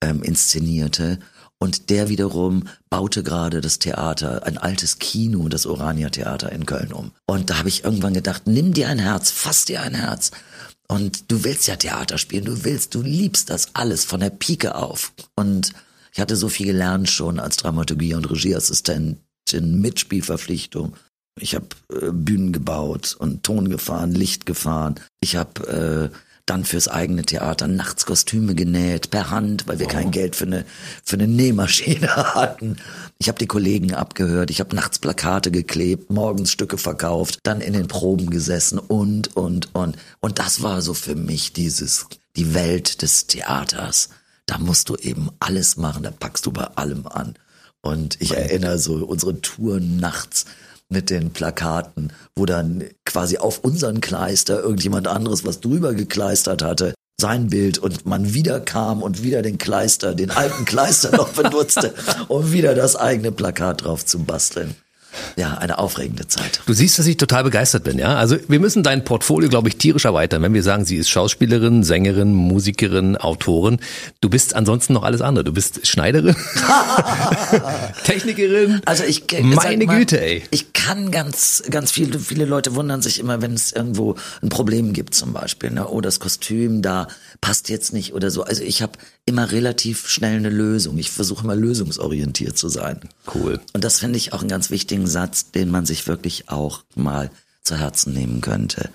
ähm, inszenierte. Und der wiederum baute gerade das Theater, ein altes Kino, das Orania Theater in Köln um. Und da habe ich irgendwann gedacht, nimm dir ein Herz, fass dir ein Herz Und du willst ja Theater spielen, du willst, du liebst das alles von der Pike auf. Und ich hatte so viel gelernt schon als Dramaturgie- und Regieassistentin mit Spielverpflichtung. Ich habe äh, Bühnen gebaut und Ton gefahren, Licht gefahren. Ich habe äh, dann fürs eigene Theater nachts Kostüme genäht, per Hand, weil wir oh. kein Geld für eine, für eine Nähmaschine hatten. Ich habe die Kollegen abgehört, ich habe nachts Plakate geklebt, morgens Stücke verkauft, dann in den Proben gesessen und, und, und. Und das war so für mich dieses, die Welt des Theaters. Da musst du eben alles machen, da packst du bei allem an. Und ich erinnere so unsere Touren nachts mit den Plakaten, wo dann quasi auf unseren Kleister irgendjemand anderes was drüber gekleistert hatte, sein Bild und man wieder kam und wieder den Kleister, den alten Kleister noch benutzte, um wieder das eigene Plakat drauf zu basteln ja, eine aufregende Zeit. Du siehst, dass ich total begeistert bin, ja? Also wir müssen dein Portfolio, glaube ich, tierisch erweitern. Wenn wir sagen, sie ist Schauspielerin, Sängerin, Musikerin, Autorin. Du bist ansonsten noch alles andere. Du bist Schneiderin, Technikerin. Also ich, meine mal, Güte, ey. Ich kann ganz, ganz viele, viele Leute wundern sich immer, wenn es irgendwo ein Problem gibt, zum Beispiel. Ne? Oh, das Kostüm da passt jetzt nicht oder so. Also ich habe immer relativ schnell eine Lösung. Ich versuche immer lösungsorientiert zu sein. Cool. Und das finde ich auch einen ganz wichtigen Satz, den man sich wirklich auch mal zu Herzen nehmen könnte.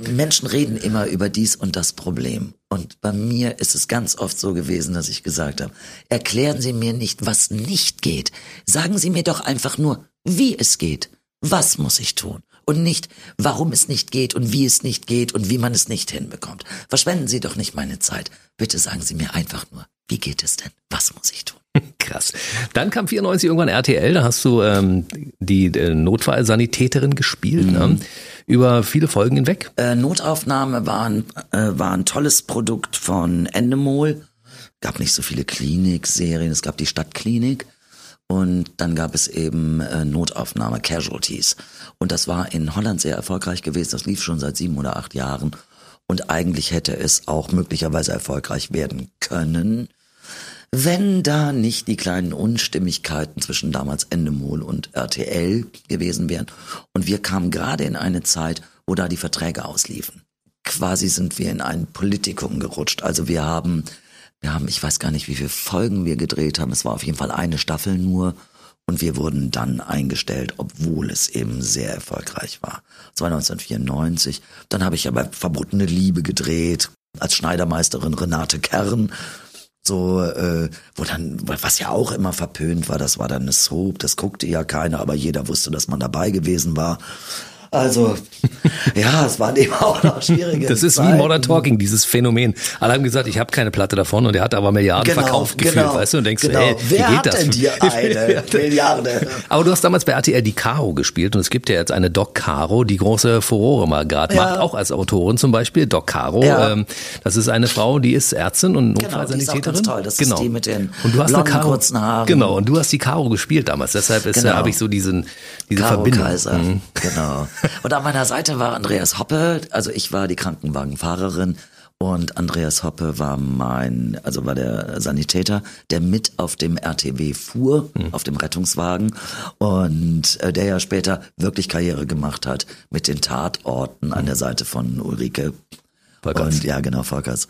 Menschen reden immer über dies und das Problem. Und bei mir ist es ganz oft so gewesen, dass ich gesagt habe, erklären Sie mir nicht, was nicht geht. Sagen Sie mir doch einfach nur, wie es geht. Was muss ich tun? Und nicht, warum es nicht geht und wie es nicht geht und wie man es nicht hinbekommt. Verschwenden Sie doch nicht meine Zeit. Bitte sagen Sie mir einfach nur, wie geht es denn? Was muss ich tun? Krass. Dann kam 94 irgendwann RTL, da hast du ähm, die äh, Notfallsanitäterin gespielt, ne? mhm. ne? über viele Folgen hinweg. Äh, Notaufnahme war ein, äh, war ein tolles Produkt von Endemol. Gab nicht so viele Klinikserien, es gab die Stadtklinik. Und dann gab es eben äh, Notaufnahme, Casualties. Und das war in Holland sehr erfolgreich gewesen. Das lief schon seit sieben oder acht Jahren. Und eigentlich hätte es auch möglicherweise erfolgreich werden können, wenn da nicht die kleinen Unstimmigkeiten zwischen damals Endemol und RTL gewesen wären. Und wir kamen gerade in eine Zeit, wo da die Verträge ausliefen. Quasi sind wir in ein Politikum gerutscht. Also wir haben wir haben, ich weiß gar nicht, wie viele Folgen wir gedreht haben. Es war auf jeden Fall eine Staffel nur. Und wir wurden dann eingestellt, obwohl es eben sehr erfolgreich war. Das war 1994. Dann habe ich aber Verbotene Liebe gedreht, als Schneidermeisterin Renate Kern. So, äh, wo dann, was ja auch immer verpönt war, das war dann eine Soap, das guckte ja keiner, aber jeder wusste, dass man dabei gewesen war. Also, ja, es waren eben auch noch schwierige Das ist Zeiten. wie Modern Talking, dieses Phänomen. Alle haben gesagt, ich habe keine Platte davon und er hat aber Milliarden genau, verkauft gefühlt, genau, weißt du? Und denkst, genau. hey, Wer wie geht hat das? denn dir eine Milliarde? Aber du hast damals bei RTL die Caro gespielt und es gibt ja jetzt eine Doc Caro, die große Furore mal gerade ja. macht, auch als Autorin zum Beispiel. Doc Caro, ja. ähm, das ist eine Frau, die ist Ärztin und Notfallsanitäterin. Genau, die ist toll. Das genau. ist die mit den und du hast blonden, Caro, kurzen Haaren. Genau, und du hast die Caro gespielt damals. Deshalb ist, Genau. habe ich so diesen, diese Caro Verbindung. Kaiser, Mhm. genau. Und an meiner Seite war Andreas Hoppe, also ich war die Krankenwagenfahrerin und Andreas Hoppe war mein, also war der Sanitäter, der mit auf dem RTW fuhr, Hm. auf dem Rettungswagen und äh, der ja später wirklich Karriere gemacht hat mit den Tatorten an der Seite von Ulrike. Volkers. Und ja, genau, Volkers.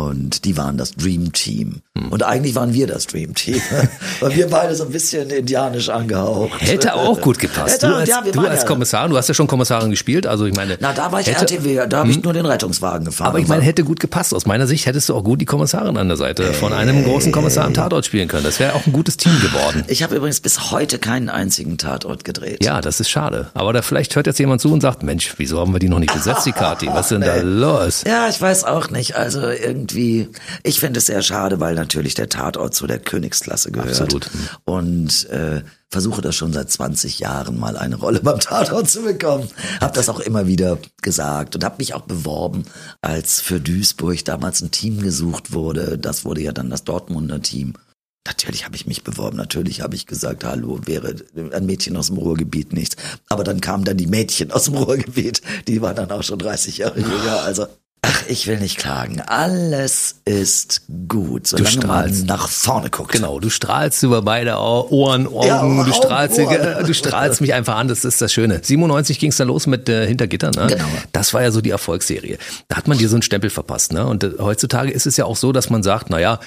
Und die waren das Dream Team. Und eigentlich waren wir das Dream Team. Weil wir beide so ein bisschen indianisch angehaucht. Hätte auch gut gepasst. Hätte, du als, ja, du als ja- Kommissar, du hast ja schon Kommissarin gespielt, also ich meine. Na, da war ich hätte, RTW, da habe ich nur den Rettungswagen gefahren. Aber ich meine, hätte gut gepasst. Aus meiner Sicht hättest du auch gut die Kommissarin an der Seite von einem großen Kommissar im Tatort spielen können. Das wäre auch ein gutes Team geworden. ich habe übrigens bis heute keinen einzigen Tatort gedreht. Ja, das ist schade. Aber da vielleicht hört jetzt jemand zu und sagt, Mensch, wieso haben wir die noch nicht besetzt, die Kati? Was ist denn da los? Ja, ich weiß auch nicht. Also irgendwie, ich finde es sehr schade, weil natürlich der Tatort zu der Königsklasse gehört. Absolut. Und äh, versuche das schon seit 20 Jahren mal eine Rolle beim Tatort zu bekommen. Hab das auch immer wieder gesagt und habe mich auch beworben, als für Duisburg damals ein Team gesucht wurde. Das wurde ja dann das Dortmunder Team. Natürlich habe ich mich beworben, natürlich habe ich gesagt, hallo, wäre ein Mädchen aus dem Ruhrgebiet nichts. Aber dann kamen dann die Mädchen aus dem Ruhrgebiet, die waren dann auch schon 30 Jahre jünger. Also Ach, ich will nicht klagen. Alles ist gut, solange du strahlst. man nach vorne guckt. Genau, du strahlst über beide Ohren, Augen, ja, du, strahlst, Ohren. du strahlst mich einfach an, das ist das Schöne. 97 ging es dann los mit äh, Hintergitter, ne? Genau. Das war ja so die Erfolgsserie. Da hat man dir so einen Stempel verpasst, ne? Und äh, heutzutage ist es ja auch so, dass man sagt, naja,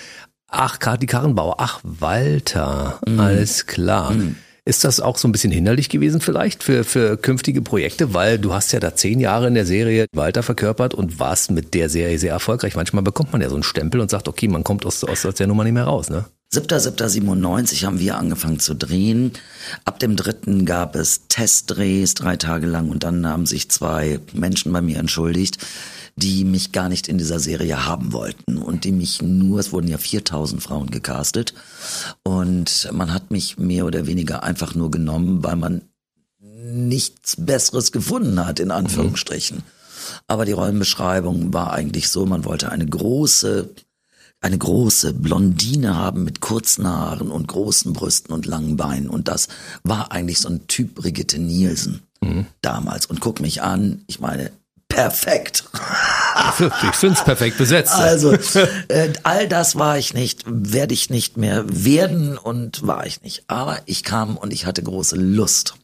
ach, Kati Karrenbauer, ach, Walter, mm. alles klar. Mm. Ist das auch so ein bisschen hinderlich gewesen vielleicht für, für künftige Projekte? Weil du hast ja da zehn Jahre in der Serie Walter verkörpert und warst mit der Serie sehr erfolgreich. Manchmal bekommt man ja so einen Stempel und sagt, okay, man kommt aus, aus der Nummer nicht mehr raus, ne? 7.7.97 haben wir angefangen zu drehen. Ab dem dritten gab es Testdrehs drei Tage lang und dann haben sich zwei Menschen bei mir entschuldigt, die mich gar nicht in dieser Serie haben wollten und die mich nur, es wurden ja 4000 Frauen gecastet und man hat mich mehr oder weniger einfach nur genommen, weil man nichts Besseres gefunden hat, in Anführungsstrichen. Mhm. Aber die Rollenbeschreibung war eigentlich so, man wollte eine große, eine große Blondine haben mit kurzen Haaren und großen Brüsten und langen Beinen. Und das war eigentlich so ein Typ Brigitte Nielsen mhm. damals. Und guck mich an, ich meine, perfekt. Ich finde es perfekt besetzt. Also, äh, all das war ich nicht, werde ich nicht mehr werden und war ich nicht. Aber ich kam und ich hatte große Lust.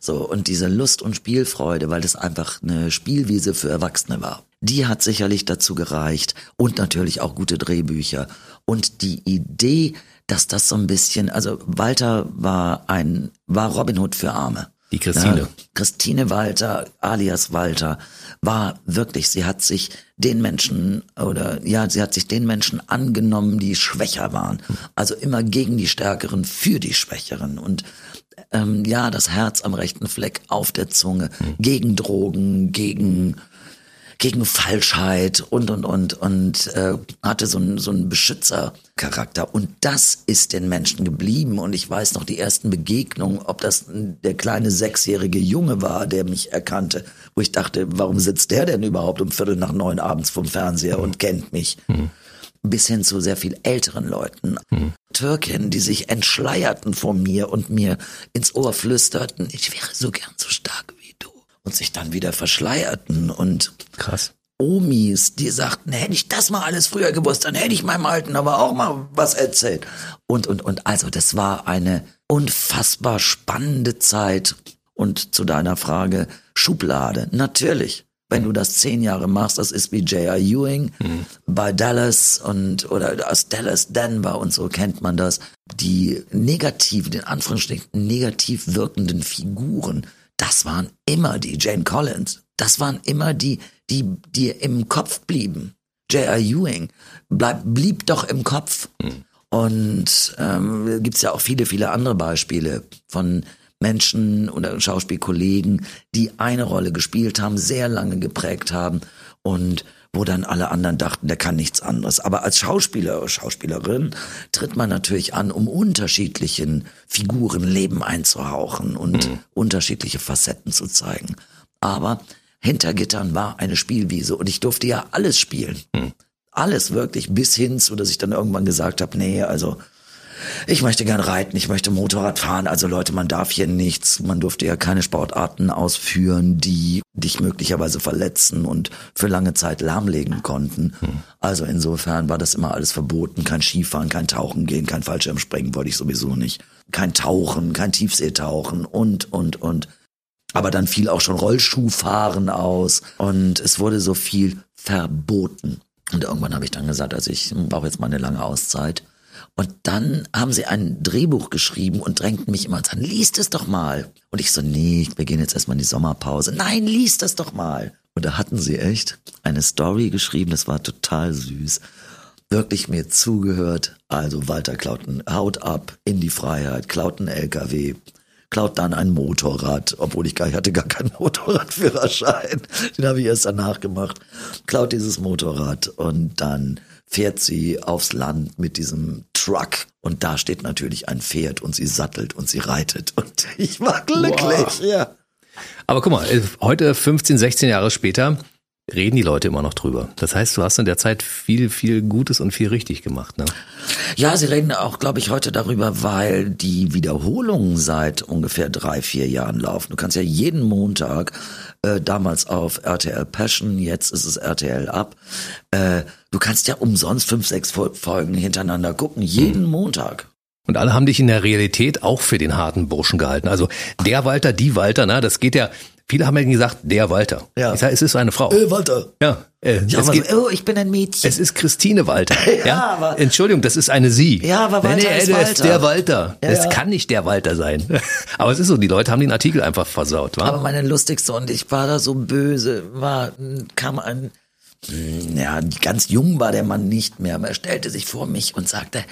So, und diese Lust und Spielfreude, weil das einfach eine Spielwiese für Erwachsene war. Die hat sicherlich dazu gereicht und natürlich auch gute Drehbücher. Und die Idee, dass das so ein bisschen, also Walter war ein, war Robin Hood für Arme. Die Christine. Ja, Christine Walter, alias Walter, war wirklich, sie hat sich den Menschen oder ja, sie hat sich den Menschen angenommen, die schwächer waren. Also immer gegen die Stärkeren, für die Schwächeren. Und ähm, ja, das Herz am rechten Fleck auf der Zunge, mhm. gegen Drogen, gegen gegen Falschheit und und und und äh, hatte so einen so einen Beschützercharakter und das ist den Menschen geblieben und ich weiß noch die ersten Begegnungen, ob das der kleine sechsjährige Junge war, der mich erkannte, wo ich dachte, warum sitzt der denn überhaupt um Viertel nach neun abends vom Fernseher mhm. und kennt mich? Mhm. Bis hin zu sehr viel älteren Leuten. Mhm. Türken, die sich entschleierten vor mir und mir ins Ohr flüsterten, ich wäre so gern so stark und sich dann wieder verschleierten und krass. Omis, die sagten, hätte ich das mal alles früher gewusst, dann hätte ich meinem Alten aber auch mal was erzählt. Und, und, und, also das war eine unfassbar spannende Zeit. Und zu deiner Frage, Schublade, natürlich. Wenn du das zehn Jahre machst, das ist wie J.R. Ewing mhm. bei Dallas und oder aus Dallas, Denver und so kennt man das. Die negativ, den Anführungsstrichen negativ wirkenden Figuren, das waren immer die Jane Collins. Das waren immer die, die, die im Kopf blieben. J.R. Ewing bleib, blieb doch im Kopf. Mhm. Und ähm, gibt ja auch viele, viele andere Beispiele von Menschen oder Schauspielkollegen, die eine Rolle gespielt haben, sehr lange geprägt haben und wo dann alle anderen dachten, der kann nichts anderes. Aber als Schauspieler oder Schauspielerin tritt man natürlich an, um unterschiedlichen Figuren Leben einzuhauchen und mhm. unterschiedliche Facetten zu zeigen. Aber hinter Gittern war eine Spielwiese und ich durfte ja alles spielen. Mhm. Alles wirklich bis hin zu, dass ich dann irgendwann gesagt habe, nee, also ich möchte gern reiten, ich möchte Motorrad fahren. Also Leute, man darf hier nichts. Man durfte ja keine Sportarten ausführen, die dich möglicherweise verletzen und für lange Zeit lahmlegen konnten. Hm. Also insofern war das immer alles verboten. Kein Skifahren, kein Tauchen gehen, kein Fallschirmspringen wollte ich sowieso nicht. Kein Tauchen, kein Tiefseetauchen und, und, und. Aber dann fiel auch schon Rollschuhfahren aus und es wurde so viel verboten. Und irgendwann habe ich dann gesagt, also ich brauche jetzt mal eine lange Auszeit. Und dann haben sie ein Drehbuch geschrieben und drängten mich immer an, liest es doch mal. Und ich so, nee, ich beginne jetzt erstmal in die Sommerpause. Nein, liest es doch mal. Und da hatten sie echt eine Story geschrieben, das war total süß. Wirklich mir zugehört. Also Walter klaut ein Haut ab in die Freiheit, klaut ein LKW, klaut dann ein Motorrad, obwohl ich gar ich hatte gar keinen Motorradführerschein. Den habe ich erst danach gemacht. Klaut dieses Motorrad und dann fährt sie aufs Land mit diesem Truck und da steht natürlich ein Pferd und sie sattelt und sie reitet und ich war glücklich, wow. ja. Aber guck mal, heute 15, 16 Jahre später reden die Leute immer noch drüber. Das heißt, du hast in der Zeit viel, viel Gutes und viel richtig gemacht, ne? Ja, sie reden auch, glaube ich, heute darüber, weil die Wiederholungen seit ungefähr drei, vier Jahren laufen. Du kannst ja jeden Montag äh, damals auf RTL Passion, jetzt ist es RTL Up. Äh, du kannst ja umsonst fünf, sechs Folgen hintereinander gucken, jeden mhm. Montag. Und alle haben dich in der Realität auch für den harten Burschen gehalten. Also der Walter, die Walter, na, das geht ja. Viele haben ja gesagt, der Walter. Ja. Ich sage, es ist eine Frau. Äh, Walter. Ja. Äh, ja, es geht, oh, ich bin ein Mädchen. Es ist Christine Walter. ja, ja? Aber, Entschuldigung, das ist eine Sie. Ja, aber Walter nee, nee, ist Walter. ist der Walter. Ja, das kann nicht der Walter sein. aber es ist so, die Leute haben den Artikel einfach versaut. Wa? Aber meine lustigste und ich war da so böse, war, kam ein, ja, ganz jung war der Mann nicht mehr, aber er stellte sich vor mich und sagte,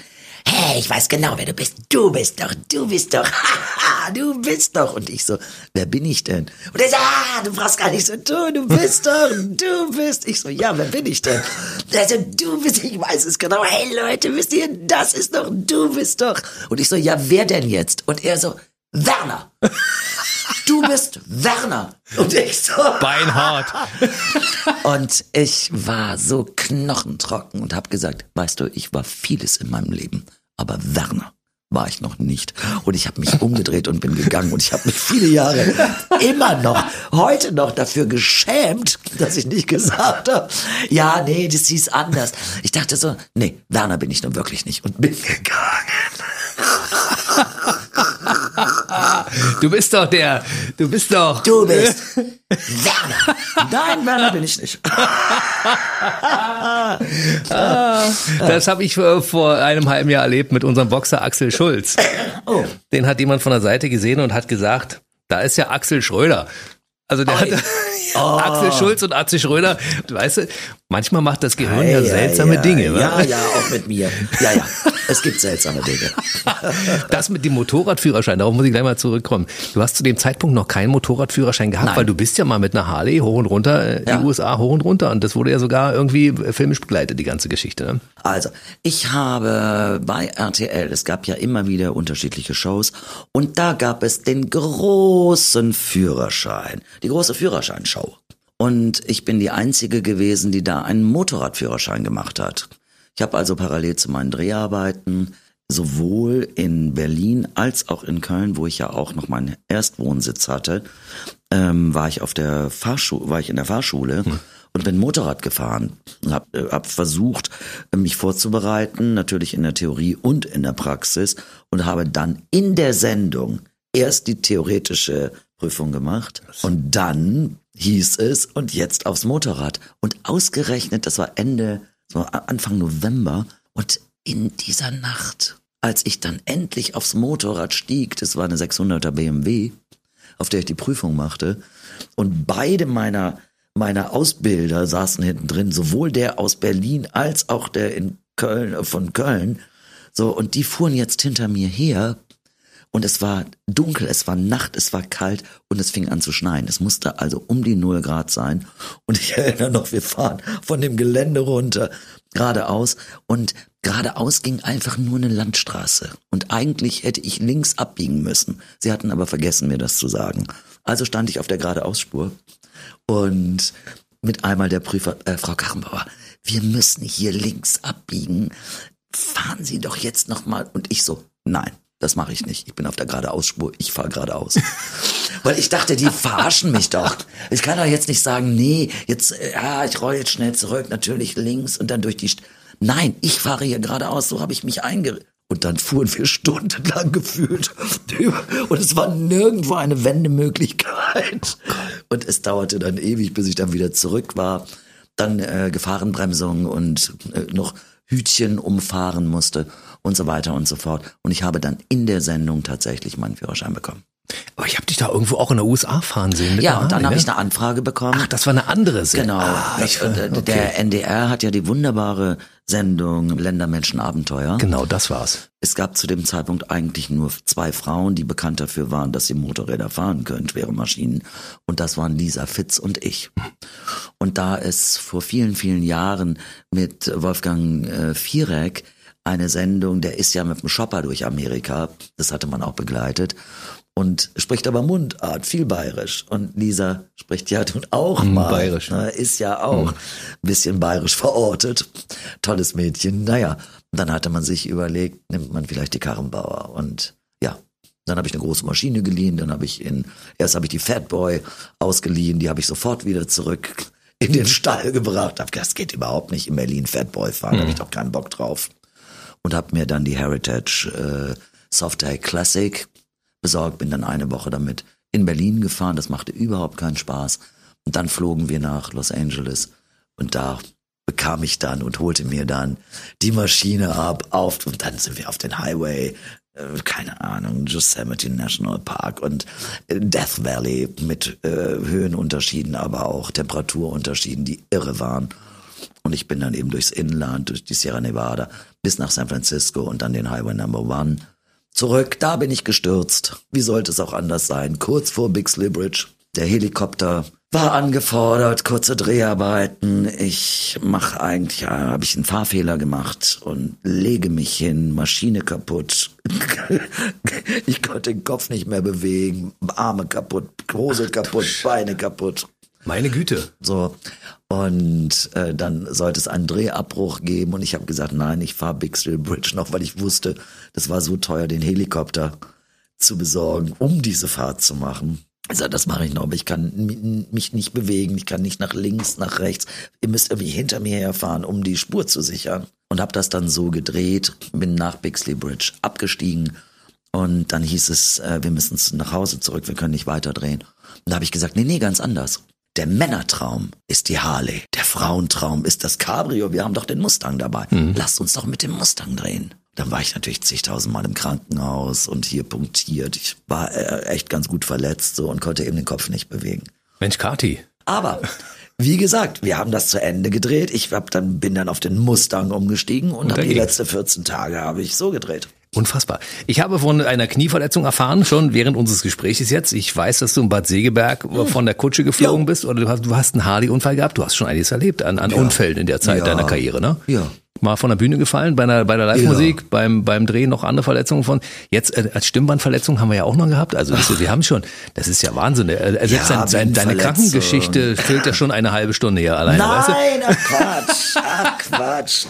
hey, ich weiß genau, wer du bist. Du bist doch, du bist doch, du bist doch. Und ich so, wer bin ich denn? Und er so, ah, du brauchst gar nicht so tun, du bist doch, du bist. Ich so, ja, wer bin ich denn? Er so, du bist, ich weiß es genau. Hey Leute, wisst ihr, das ist doch, du bist doch. Und ich so, ja, wer denn jetzt? Und er so, Werner. Du bist Werner. Und ich so. Beinhart. Und ich war so knochentrocken und habe gesagt, weißt du, ich war vieles in meinem Leben, aber Werner war ich noch nicht. Und ich habe mich umgedreht und bin gegangen. Und ich habe mich viele Jahre immer noch, heute noch dafür geschämt, dass ich nicht gesagt habe, ja, nee, das hieß anders. Ich dachte so, nee, Werner bin ich nun wirklich nicht. Und bin gegangen. Du bist doch der, du bist doch. Du bist Werner. Nein, Werner bin ich nicht. das habe ich vor einem halben Jahr erlebt mit unserem Boxer Axel Schulz. Oh. Den hat jemand von der Seite gesehen und hat gesagt, da ist ja Axel Schröder. Also der oh, hat oh. Axel Schulz und Axel Schröder, weißt du, manchmal macht das Gehirn ja, ja seltsame ja, Dinge. Ja, ja, auch mit mir. Ja, ja, es gibt seltsame Dinge. Das mit dem Motorradführerschein, darauf muss ich gleich mal zurückkommen. Du hast zu dem Zeitpunkt noch keinen Motorradführerschein gehabt, Nein. weil du bist ja mal mit einer Harley hoch und runter, äh, die USA hoch und runter und das wurde ja sogar irgendwie filmisch begleitet, die ganze Geschichte. Ne? Also, ich habe bei RTL, es gab ja immer wieder unterschiedliche Shows und da gab es den großen Führerschein die große Führerscheinshow. Und ich bin die einzige gewesen, die da einen Motorradführerschein gemacht hat. Ich habe also parallel zu meinen Dreharbeiten sowohl in Berlin als auch in Köln, wo ich ja auch noch meinen Erstwohnsitz hatte, ähm, war ich auf der Fahrschule, war ich in der Fahrschule hm. und bin Motorrad gefahren. Hab, äh, hab versucht, mich vorzubereiten, natürlich in der Theorie und in der Praxis und habe dann in der Sendung erst die theoretische Prüfung gemacht und dann hieß es und jetzt aufs Motorrad und ausgerechnet, das war Ende, so Anfang November und in dieser Nacht, als ich dann endlich aufs Motorrad stieg, das war eine 600er BMW, auf der ich die Prüfung machte und beide meiner meiner Ausbilder saßen hinten drin, sowohl der aus Berlin als auch der in Köln von Köln. So und die fuhren jetzt hinter mir her und es war dunkel, es war Nacht, es war kalt und es fing an zu schneien. Es musste also um die null Grad sein. Und ich erinnere noch, wir fahren von dem Gelände runter, geradeaus. Und geradeaus ging einfach nur eine Landstraße. Und eigentlich hätte ich links abbiegen müssen. Sie hatten aber vergessen, mir das zu sagen. Also stand ich auf der geradeausspur und mit einmal der Prüfer, äh, Frau Karrenbauer, wir müssen hier links abbiegen. Fahren Sie doch jetzt nochmal. Und ich so, nein, das mache ich nicht. Ich bin auf der geradeausspur. Ich fahre geradeaus. Weil ich dachte, die verarschen mich doch. Ich kann doch jetzt nicht sagen, nee, jetzt, äh, ja, ich roll jetzt schnell zurück, natürlich links und dann durch die. St Nein, ich fahre hier geradeaus. So habe ich mich eingerichtet. Und dann fuhren wir stundenlang gefühlt. Und es war nirgendwo eine Wendemöglichkeit. Und es dauerte dann ewig, bis ich dann wieder zurück war. Dann äh, Gefahrenbremsung und äh, noch Hütchen umfahren musste und so weiter und so fort. Und ich habe dann in der Sendung tatsächlich meinen Führerschein bekommen. Aber ich habe dich da irgendwo auch in der USA fahren sehen. ja, und dann habe ich eine Anfrage bekommen. Ach, das war eine andere Sendung. Genau. Ah, das, ich, äh, okay. Der NDR hat ja die wunderbare Sendung Ländermenschenabenteuer. Genau, das war's. Es gab zu dem Zeitpunkt eigentlich nur zwei Frauen, die bekannt dafür waren, dass sie Motorräder fahren können, schwere Maschinen. Und das waren Lisa Fitz und ich. Und da es vor vielen, vielen Jahren mit Wolfgang äh, Viereck eine Sendung, der ist ja mit dem Shopper durch Amerika, das hatte man auch begleitet und spricht aber Mundart, viel bayerisch. Und Lisa spricht ja nun auch mm, mal. Bayerisch. Ne, ist ja auch mm. bisschen bayerisch verortet. Tolles Mädchen. Naja, dann hatte man sich überlegt, nimmt man vielleicht die Karrenbauer. Und ja, Dann habe ich eine große Maschine geliehen, dann habe ich in, erst habe ich die Fatboy ausgeliehen, die habe ich sofort wieder zurück in den Stall gebracht. Hab gedacht, das geht überhaupt nicht in Berlin Fatboy fahren, mhm. da habe ich doch keinen Bock drauf. Und habe mir dann die Heritage äh, Softail Classic besorgt, bin dann eine Woche damit in Berlin gefahren, das machte überhaupt keinen Spaß. Und dann flogen wir nach Los Angeles und da bekam ich dann und holte mir dann die Maschine ab auf und dann sind wir auf den Highway äh, keine Ahnung, Yosemite National Park und äh, Death Valley mit äh, Höhenunterschieden, aber auch Temperaturunterschieden, die irre waren. Und ich bin dann eben durchs Inland, durch die Sierra Nevada bis nach San Francisco und dann den Highway Number One. Zurück, da bin ich gestürzt. Wie sollte es auch anders sein? Kurz vor Bixley Bridge. Der Helikopter war angefordert, kurze Dreharbeiten. Ich mache eigentlich, ja, habe ich einen Fahrfehler gemacht und lege mich hin, Maschine kaputt. ich konnte den Kopf nicht mehr bewegen, Arme kaputt, Hose kaputt, Beine kaputt. Meine Güte. So. Und äh, dann sollte es einen Drehabbruch geben und ich habe gesagt, nein, ich fahre Bixley Bridge noch, weil ich wusste, das war so teuer, den Helikopter zu besorgen, um diese Fahrt zu machen. Also das mache ich noch, aber ich kann mich nicht bewegen, ich kann nicht nach links, nach rechts. Ihr müsst irgendwie hinter mir herfahren, um die Spur zu sichern. Und habe das dann so gedreht, bin nach Bixley Bridge abgestiegen und dann hieß es, äh, wir müssen nach Hause zurück, wir können nicht weiter drehen. Und da habe ich gesagt, nee, nee, ganz anders. Der Männertraum ist die Harley, der Frauentraum ist das Cabrio, wir haben doch den Mustang dabei. Mhm. Lasst uns doch mit dem Mustang drehen. Dann war ich natürlich zigtausendmal im Krankenhaus und hier punktiert. Ich war äh, echt ganz gut verletzt so und konnte eben den Kopf nicht bewegen. Mensch, Kati. Aber wie gesagt, wir haben das zu Ende gedreht. Ich hab dann, bin dann auf den Mustang umgestiegen und, und die letzten 14 Tage habe ich so gedreht. Unfassbar. Ich habe von einer Knieverletzung erfahren, schon während unseres Gesprächs jetzt. Ich weiß, dass du in Bad Segeberg hm. von der Kutsche geflogen ja. bist oder du hast, du hast einen Harley-Unfall gehabt. Du hast schon einiges erlebt an, an ja. Unfällen in der Zeit ja. deiner Karriere, ne? Ja mal von der Bühne gefallen, bei einer, bei der Live-Musik, ja. beim, beim Drehen noch andere Verletzungen von. Jetzt äh, als Stimmbandverletzung haben wir ja auch noch gehabt. Also Ach. wir haben schon, das ist ja Wahnsinn. Äh, selbst ja, dein, deine Krankengeschichte fehlt ja schon eine halbe Stunde hier alleine. Nein, weißt du? ach Quatsch, ach Quatsch.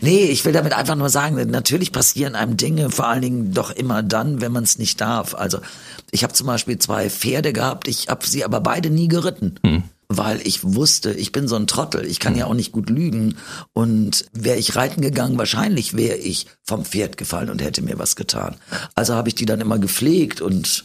Nee, ich will damit einfach nur sagen, natürlich passieren einem Dinge, vor allen Dingen doch immer dann, wenn man es nicht darf. Also ich habe zum Beispiel zwei Pferde gehabt, ich habe sie aber beide nie geritten. Hm weil ich wusste, ich bin so ein Trottel, ich kann ja auch nicht gut lügen. Und wäre ich reiten gegangen, wahrscheinlich wäre ich vom Pferd gefallen und hätte mir was getan. Also habe ich die dann immer gepflegt und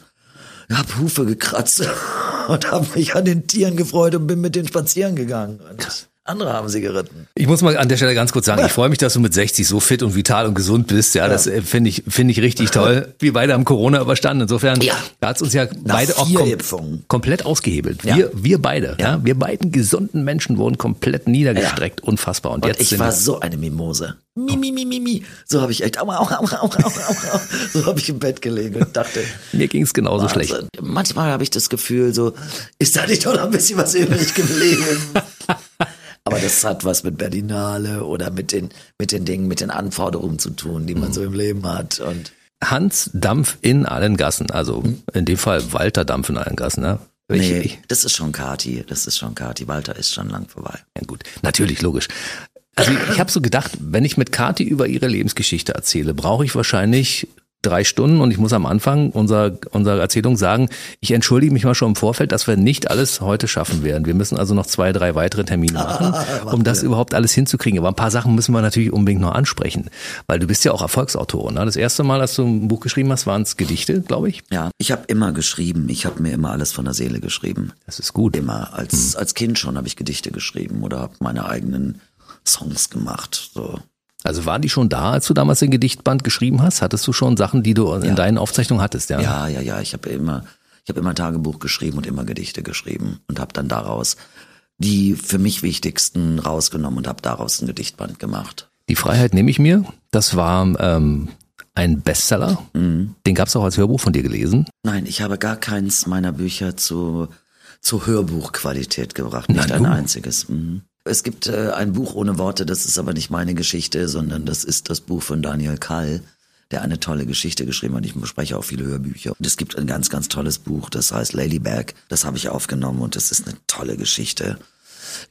hab Hufe gekratzt und habe mich an den Tieren gefreut und bin mit denen spazieren gegangen. Und andere haben sie geritten. Ich muss mal an der Stelle ganz kurz sagen, ich freue mich, dass du mit 60 so fit und vital und gesund bist. Ja, ja. das äh, finde ich, finde ich richtig toll. Wir beide haben Corona überstanden. Insofern, ja. hat uns ja Nach beide auch kom komplett ausgehebelt. Ja. Wir, wir beide, ja. wir beiden gesunden Menschen wurden komplett niedergestreckt. Unfassbar. Und, und jetzt ich war so eine Mimose. Mi, mi, mi, mi, mi. So habe ich echt, au, au, au, au, au, so habe ich im Bett gelegen und dachte. Mir ging es genauso Wahnsinn. schlecht. Manchmal habe ich das Gefühl, so, ist da nicht doch noch ein bisschen was übrig geblieben? Aber das hat was mit Berlinale oder mit den, mit den Dingen, mit den Anforderungen zu tun, die man mhm. so im Leben hat. Und Hans Dampf in allen Gassen, also mhm. in dem Fall Walter Dampf in allen Gassen, ne? nee, das ist schon Kati, das ist schon Kati. Walter ist schon lang vorbei. Ja gut, natürlich, logisch. Also ich habe so gedacht, wenn ich mit Kati über ihre Lebensgeschichte erzähle, brauche ich wahrscheinlich drei Stunden und ich muss am Anfang unserer, unserer Erzählung sagen, ich entschuldige mich mal schon im Vorfeld, dass wir nicht alles heute schaffen werden. Wir müssen also noch zwei, drei weitere Termine machen, um das überhaupt alles hinzukriegen. Aber ein paar Sachen müssen wir natürlich unbedingt noch ansprechen, weil du bist ja auch Erfolgsautor. Ne? Das erste Mal, dass du ein Buch geschrieben hast, waren es Gedichte, glaube ich. Ja, ich habe immer geschrieben. Ich habe mir immer alles von der Seele geschrieben. Das ist gut. Immer. Als, hm. als Kind schon habe ich Gedichte geschrieben oder habe meine eigenen Songs gemacht. So. Also waren die schon da, als du damals den Gedichtband geschrieben hast? Hattest du schon Sachen, die du in ja. deinen Aufzeichnungen hattest? Ja, ja, ja. ja. Ich habe immer, ich habe immer Tagebuch geschrieben und immer Gedichte geschrieben und habe dann daraus die für mich wichtigsten rausgenommen und habe daraus ein Gedichtband gemacht. Die Freiheit nehme ich mir. Das war ähm, ein Bestseller. Mhm. Den gab es auch als Hörbuch von dir gelesen. Nein, ich habe gar keins meiner Bücher zu, zu Hörbuchqualität gebracht. Nicht Nein, ein einziges. Mhm. Es gibt äh, ein Buch ohne Worte, das ist aber nicht meine Geschichte, sondern das ist das Buch von Daniel Kall, der eine tolle Geschichte geschrieben hat. Ich bespreche auch viele Hörbücher. Und es gibt ein ganz, ganz tolles Buch, das heißt Ladybag. Das habe ich aufgenommen und das ist eine tolle Geschichte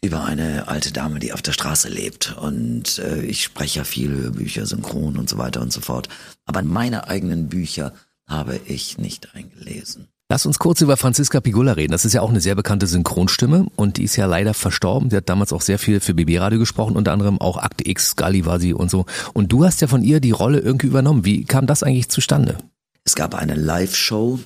über eine alte Dame, die auf der Straße lebt. Und äh, ich spreche ja viele Hörbücher, synchron und so weiter und so fort. Aber meine eigenen Bücher habe ich nicht eingelesen. Lass uns kurz über Franziska Pigula reden. Das ist ja auch eine sehr bekannte Synchronstimme und die ist ja leider verstorben. Sie hat damals auch sehr viel für BB Radio gesprochen, unter anderem auch Akte X, sie und so. Und du hast ja von ihr die Rolle irgendwie übernommen. Wie kam das eigentlich zustande? Es gab eine Live-Show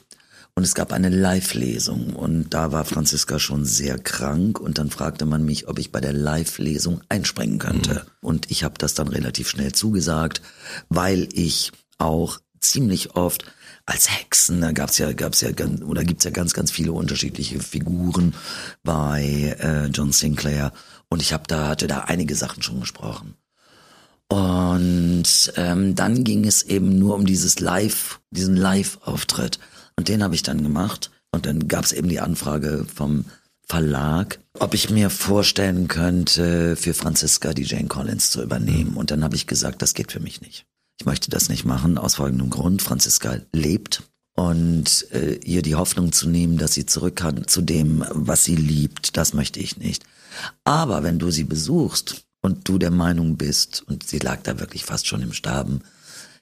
und es gab eine Live-Lesung und da war Franziska schon sehr krank und dann fragte man mich, ob ich bei der Live-Lesung einspringen könnte. Mhm. Und ich habe das dann relativ schnell zugesagt, weil ich auch ziemlich oft als Hexen, da gab's ja, gab's ja, oder gibt's ja ganz, ganz viele unterschiedliche Figuren bei äh, John Sinclair. Und ich habe da, hatte da einige Sachen schon gesprochen. Und ähm, dann ging es eben nur um dieses Live, diesen Live-Auftritt. Und den habe ich dann gemacht. Und dann gab's eben die Anfrage vom Verlag, ob ich mir vorstellen könnte, für Franziska die Jane Collins zu übernehmen. Und dann habe ich gesagt, das geht für mich nicht. Ich möchte das nicht machen aus folgendem Grund. Franziska lebt und äh, ihr die Hoffnung zu nehmen, dass sie zurück kann zu dem, was sie liebt, das möchte ich nicht. Aber wenn du sie besuchst und du der Meinung bist, und sie lag da wirklich fast schon im Starben,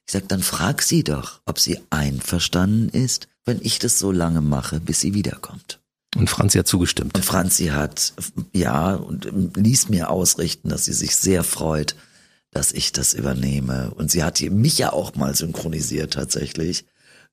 ich sag, dann frag sie doch, ob sie einverstanden ist, wenn ich das so lange mache, bis sie wiederkommt. Und Franzi hat zugestimmt. Und Franzi hat, ja, und ließ mir ausrichten, dass sie sich sehr freut, dass ich das übernehme. Und sie hat mich ja auch mal synchronisiert tatsächlich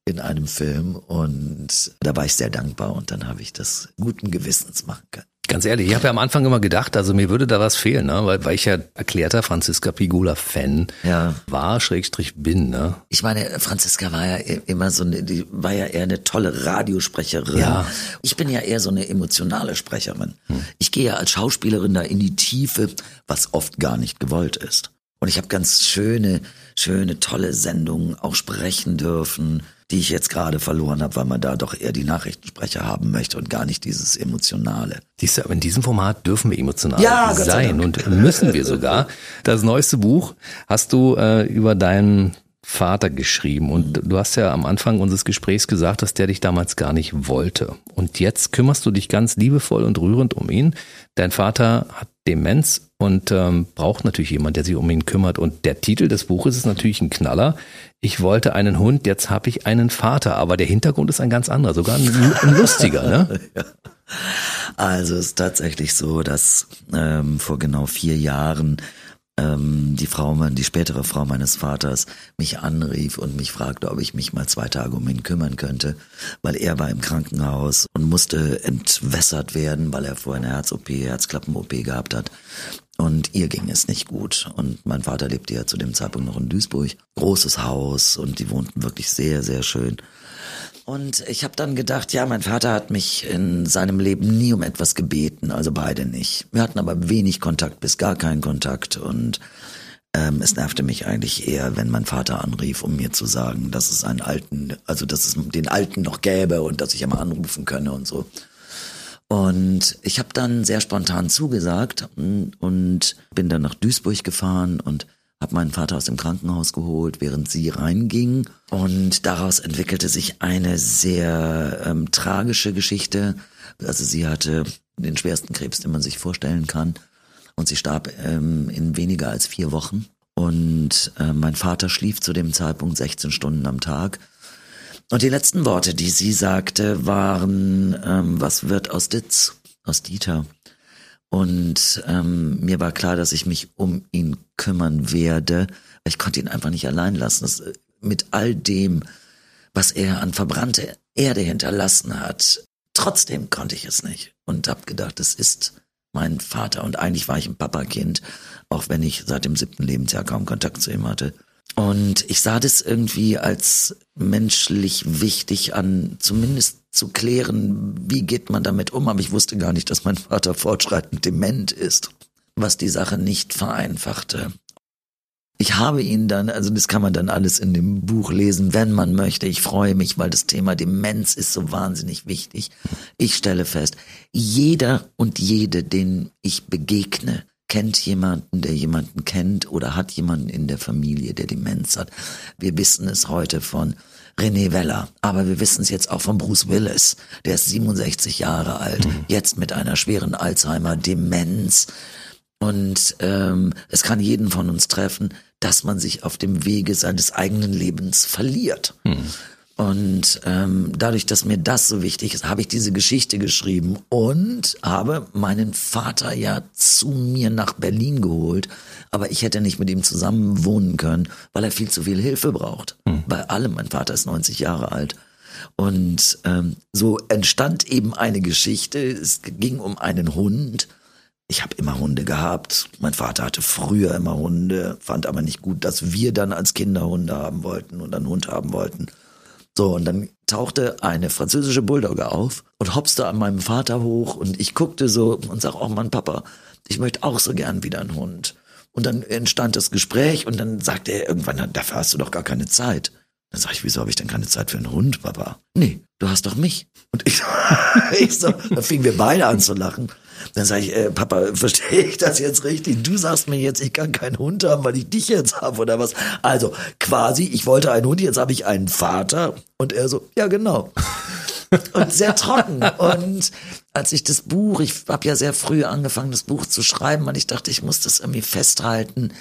in einem Film und da war ich sehr dankbar und dann habe ich das guten Gewissens machen können. Ganz ehrlich, ich habe ja am Anfang immer gedacht, also mir würde da was fehlen, ne? weil, weil ich ja erklärter Franziska Pigula-Fan ja. war, Schrägstrich bin. Ne? Ich meine, Franziska war ja immer so eine, die war ja eher eine tolle Radiosprecherin. Ja. Ich bin ja eher so eine emotionale Sprecherin. Hm. Ich gehe ja als Schauspielerin da in die Tiefe, was oft gar nicht gewollt ist. Und ich habe ganz schöne, schöne, tolle Sendungen auch sprechen dürfen, die ich jetzt gerade verloren habe, weil man da doch eher die Nachrichtensprecher haben möchte und gar nicht dieses Emotionale. Siehst du, aber in diesem Format dürfen wir emotional ja, sein und müssen wir sogar. Das neueste Buch hast du äh, über deinen Vater geschrieben und du hast ja am Anfang unseres Gesprächs gesagt, dass der dich damals gar nicht wollte. Und jetzt kümmerst du dich ganz liebevoll und rührend um ihn. Dein Vater hat Demenz und ähm, braucht natürlich jemand, der sich um ihn kümmert. Und der Titel des Buches ist natürlich ein Knaller. Ich wollte einen Hund, jetzt habe ich einen Vater. Aber der Hintergrund ist ein ganz anderer, sogar ein, ein lustiger. Ne? Also es ist tatsächlich so, dass ähm, vor genau vier Jahren ähm, die Frau, die spätere Frau meines Vaters, mich anrief und mich fragte, ob ich mich mal zwei Tage um ihn kümmern könnte, weil er war im Krankenhaus und musste entwässert werden, weil er vorher eine Herz-OP, Herzklappen-OP gehabt hat. Und ihr ging es nicht gut. Und mein Vater lebte ja zu dem Zeitpunkt noch in Duisburg. Großes Haus und die wohnten wirklich sehr, sehr schön. Und ich habe dann gedacht, ja, mein Vater hat mich in seinem Leben nie um etwas gebeten, also beide nicht. Wir hatten aber wenig Kontakt bis gar keinen Kontakt und ähm, es nervte mich eigentlich eher, wenn mein Vater anrief, um mir zu sagen, dass es einen alten, also dass es den alten noch gäbe und dass ich immer anrufen könne und so. Und ich habe dann sehr spontan zugesagt und, und bin dann nach Duisburg gefahren und habe meinen Vater aus dem Krankenhaus geholt, während sie reinging. Und daraus entwickelte sich eine sehr ähm, tragische Geschichte. Also sie hatte den schwersten Krebs, den man sich vorstellen kann. Und sie starb ähm, in weniger als vier Wochen. Und äh, mein Vater schlief zu dem Zeitpunkt 16 Stunden am Tag. Und die letzten Worte, die sie sagte, waren, ähm, was wird aus Ditz, aus Dieter? Und ähm, mir war klar, dass ich mich um ihn kümmern werde. Ich konnte ihn einfach nicht allein lassen. Das, äh, mit all dem, was er an verbrannte Erde hinterlassen hat, trotzdem konnte ich es nicht. Und habe gedacht, es ist mein Vater. Und eigentlich war ich ein Papakind, auch wenn ich seit dem siebten Lebensjahr kaum Kontakt zu ihm hatte. Und ich sah das irgendwie als menschlich wichtig an, zumindest zu klären, wie geht man damit um. Aber ich wusste gar nicht, dass mein Vater fortschreitend dement ist, was die Sache nicht vereinfachte. Ich habe ihn dann, also das kann man dann alles in dem Buch lesen, wenn man möchte. Ich freue mich, weil das Thema Demenz ist so wahnsinnig wichtig. Ich stelle fest, jeder und jede, den ich begegne, kennt jemanden, der jemanden kennt oder hat jemanden in der Familie, der Demenz hat. Wir wissen es heute von René Weller, aber wir wissen es jetzt auch von Bruce Willis. Der ist 67 Jahre alt, mhm. jetzt mit einer schweren Alzheimer-Demenz. Und ähm, es kann jeden von uns treffen, dass man sich auf dem Wege seines eigenen Lebens verliert. Mhm. Und ähm, dadurch, dass mir das so wichtig ist, habe ich diese Geschichte geschrieben und habe meinen Vater ja zu mir nach Berlin geholt. Aber ich hätte nicht mit ihm zusammen wohnen können, weil er viel zu viel Hilfe braucht. Hm. Bei allem. Mein Vater ist 90 Jahre alt. Und ähm, so entstand eben eine Geschichte. Es ging um einen Hund. Ich habe immer Hunde gehabt. Mein Vater hatte früher immer Hunde, fand aber nicht gut, dass wir dann als Kinder Hunde haben wollten und einen Hund haben wollten. So, und dann tauchte eine französische Bulldogge auf und hopste an meinem Vater hoch und ich guckte so und sag, oh Mann, Papa, ich möchte auch so gern wieder einen Hund. Und dann entstand das Gespräch und dann sagte er irgendwann, dafür hast du doch gar keine Zeit. Dann sag ich, wieso habe ich denn keine Zeit für einen Hund, Papa? Nee, du hast doch mich. Und ich, ich so, da fingen wir beide an zu lachen. Dann sage ich, äh, Papa, verstehe ich das jetzt richtig? Du sagst mir jetzt, ich kann keinen Hund haben, weil ich dich jetzt habe oder was? Also quasi, ich wollte einen Hund, jetzt habe ich einen Vater. Und er so, ja genau. und sehr trocken. Und als ich das Buch, ich habe ja sehr früh angefangen, das Buch zu schreiben, und ich dachte, ich muss das irgendwie festhalten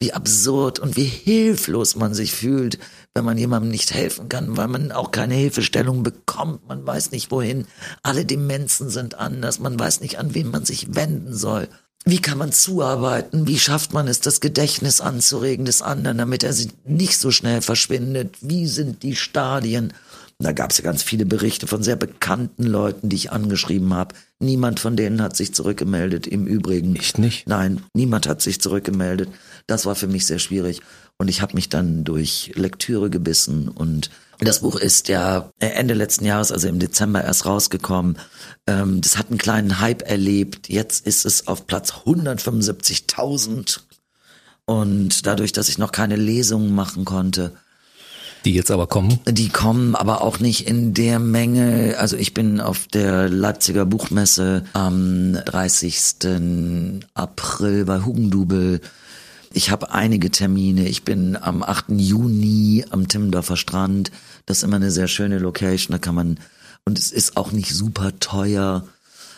wie absurd und wie hilflos man sich fühlt, wenn man jemandem nicht helfen kann, weil man auch keine Hilfestellung bekommt. Man weiß nicht wohin. Alle Demenzen sind anders. Man weiß nicht, an wen man sich wenden soll. Wie kann man zuarbeiten? Wie schafft man es, das Gedächtnis anzuregen des anderen, damit er nicht so schnell verschwindet? Wie sind die Stadien? Da gab es ja ganz viele Berichte von sehr bekannten Leuten, die ich angeschrieben habe. Niemand von denen hat sich zurückgemeldet. Im Übrigen. Echt nicht? Nein, niemand hat sich zurückgemeldet. Das war für mich sehr schwierig. Und ich habe mich dann durch Lektüre gebissen und das Buch ist ja Ende letzten Jahres, also im Dezember erst rausgekommen. Ähm, das hat einen kleinen Hype erlebt. Jetzt ist es auf Platz 175.000. Und dadurch, dass ich noch keine Lesungen machen konnte, die jetzt aber kommen? Die kommen aber auch nicht in der Menge. Also ich bin auf der Leipziger Buchmesse am 30. April bei Hugendubel ich habe einige Termine. Ich bin am 8. Juni am Timmendorfer Strand. Das ist immer eine sehr schöne Location. Da kann man, und es ist auch nicht super teuer.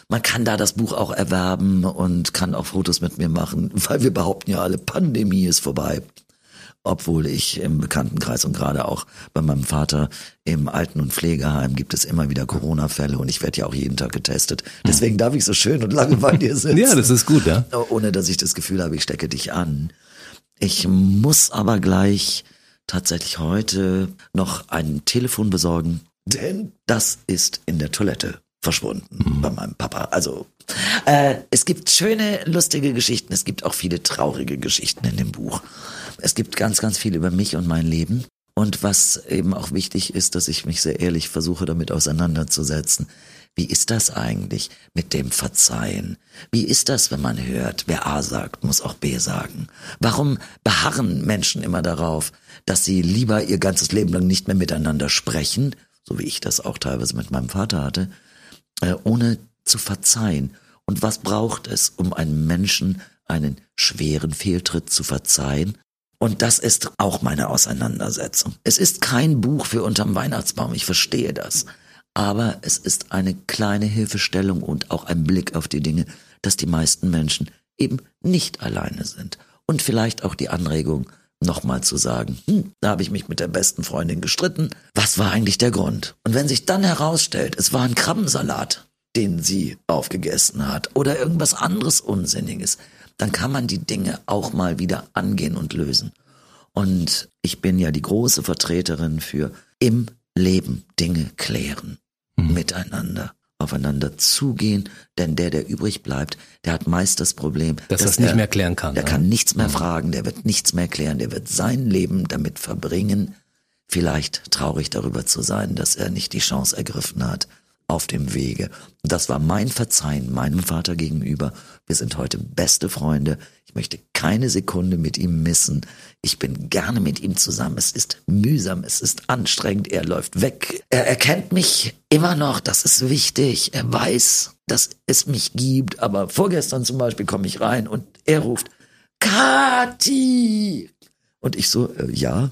Man kann da das Buch auch erwerben und kann auch Fotos mit mir machen, weil wir behaupten ja alle, Pandemie ist vorbei. Obwohl ich im Bekanntenkreis und gerade auch bei meinem Vater im Alten- und Pflegeheim gibt es immer wieder Corona-Fälle und ich werde ja auch jeden Tag getestet. Deswegen darf ich so schön und lange bei dir sitzen. ja, das ist gut, ja. Ohne dass ich das Gefühl habe, ich stecke dich an. Ich muss aber gleich tatsächlich heute noch ein Telefon besorgen, denn das ist in der Toilette verschwunden mhm. bei meinem Papa. Also äh, es gibt schöne, lustige Geschichten, es gibt auch viele traurige Geschichten in dem Buch. Es gibt ganz, ganz viel über mich und mein Leben. Und was eben auch wichtig ist, dass ich mich sehr ehrlich versuche, damit auseinanderzusetzen. Wie ist das eigentlich mit dem Verzeihen? Wie ist das, wenn man hört, wer A sagt, muss auch B sagen? Warum beharren Menschen immer darauf, dass sie lieber ihr ganzes Leben lang nicht mehr miteinander sprechen, so wie ich das auch teilweise mit meinem Vater hatte, äh, ohne zu verzeihen? Und was braucht es, um einem Menschen einen schweren Fehltritt zu verzeihen? Und das ist auch meine Auseinandersetzung. Es ist kein Buch für unterm Weihnachtsbaum, ich verstehe das aber es ist eine kleine Hilfestellung und auch ein Blick auf die Dinge, dass die meisten Menschen eben nicht alleine sind. Und vielleicht auch die Anregung, nochmal zu sagen, hm, da habe ich mich mit der besten Freundin gestritten. Was war eigentlich der Grund? Und wenn sich dann herausstellt, es war ein Krabbensalat, den sie aufgegessen hat oder irgendwas anderes Unsinniges, dann kann man die Dinge auch mal wieder angehen und lösen. Und ich bin ja die große Vertreterin für im Leben Dinge klären. Miteinander aufeinander zugehen, denn der, der übrig bleibt, der hat meist das Problem, dass, dass er es nicht mehr klären kann. Der ne? kann nichts mehr mhm. fragen, der wird nichts mehr klären, der wird sein Leben damit verbringen, vielleicht traurig darüber zu sein, dass er nicht die Chance ergriffen hat, auf dem Wege. Das war mein Verzeihen meinem Vater gegenüber. Wir sind heute beste Freunde. Ich möchte keine Sekunde mit ihm missen. Ich bin gerne mit ihm zusammen. Es ist mühsam, es ist anstrengend. Er läuft weg. Er erkennt mich immer noch. Das ist wichtig. Er weiß, dass es mich gibt. Aber vorgestern zum Beispiel komme ich rein und er ruft, Kati! Und ich so, äh, ja.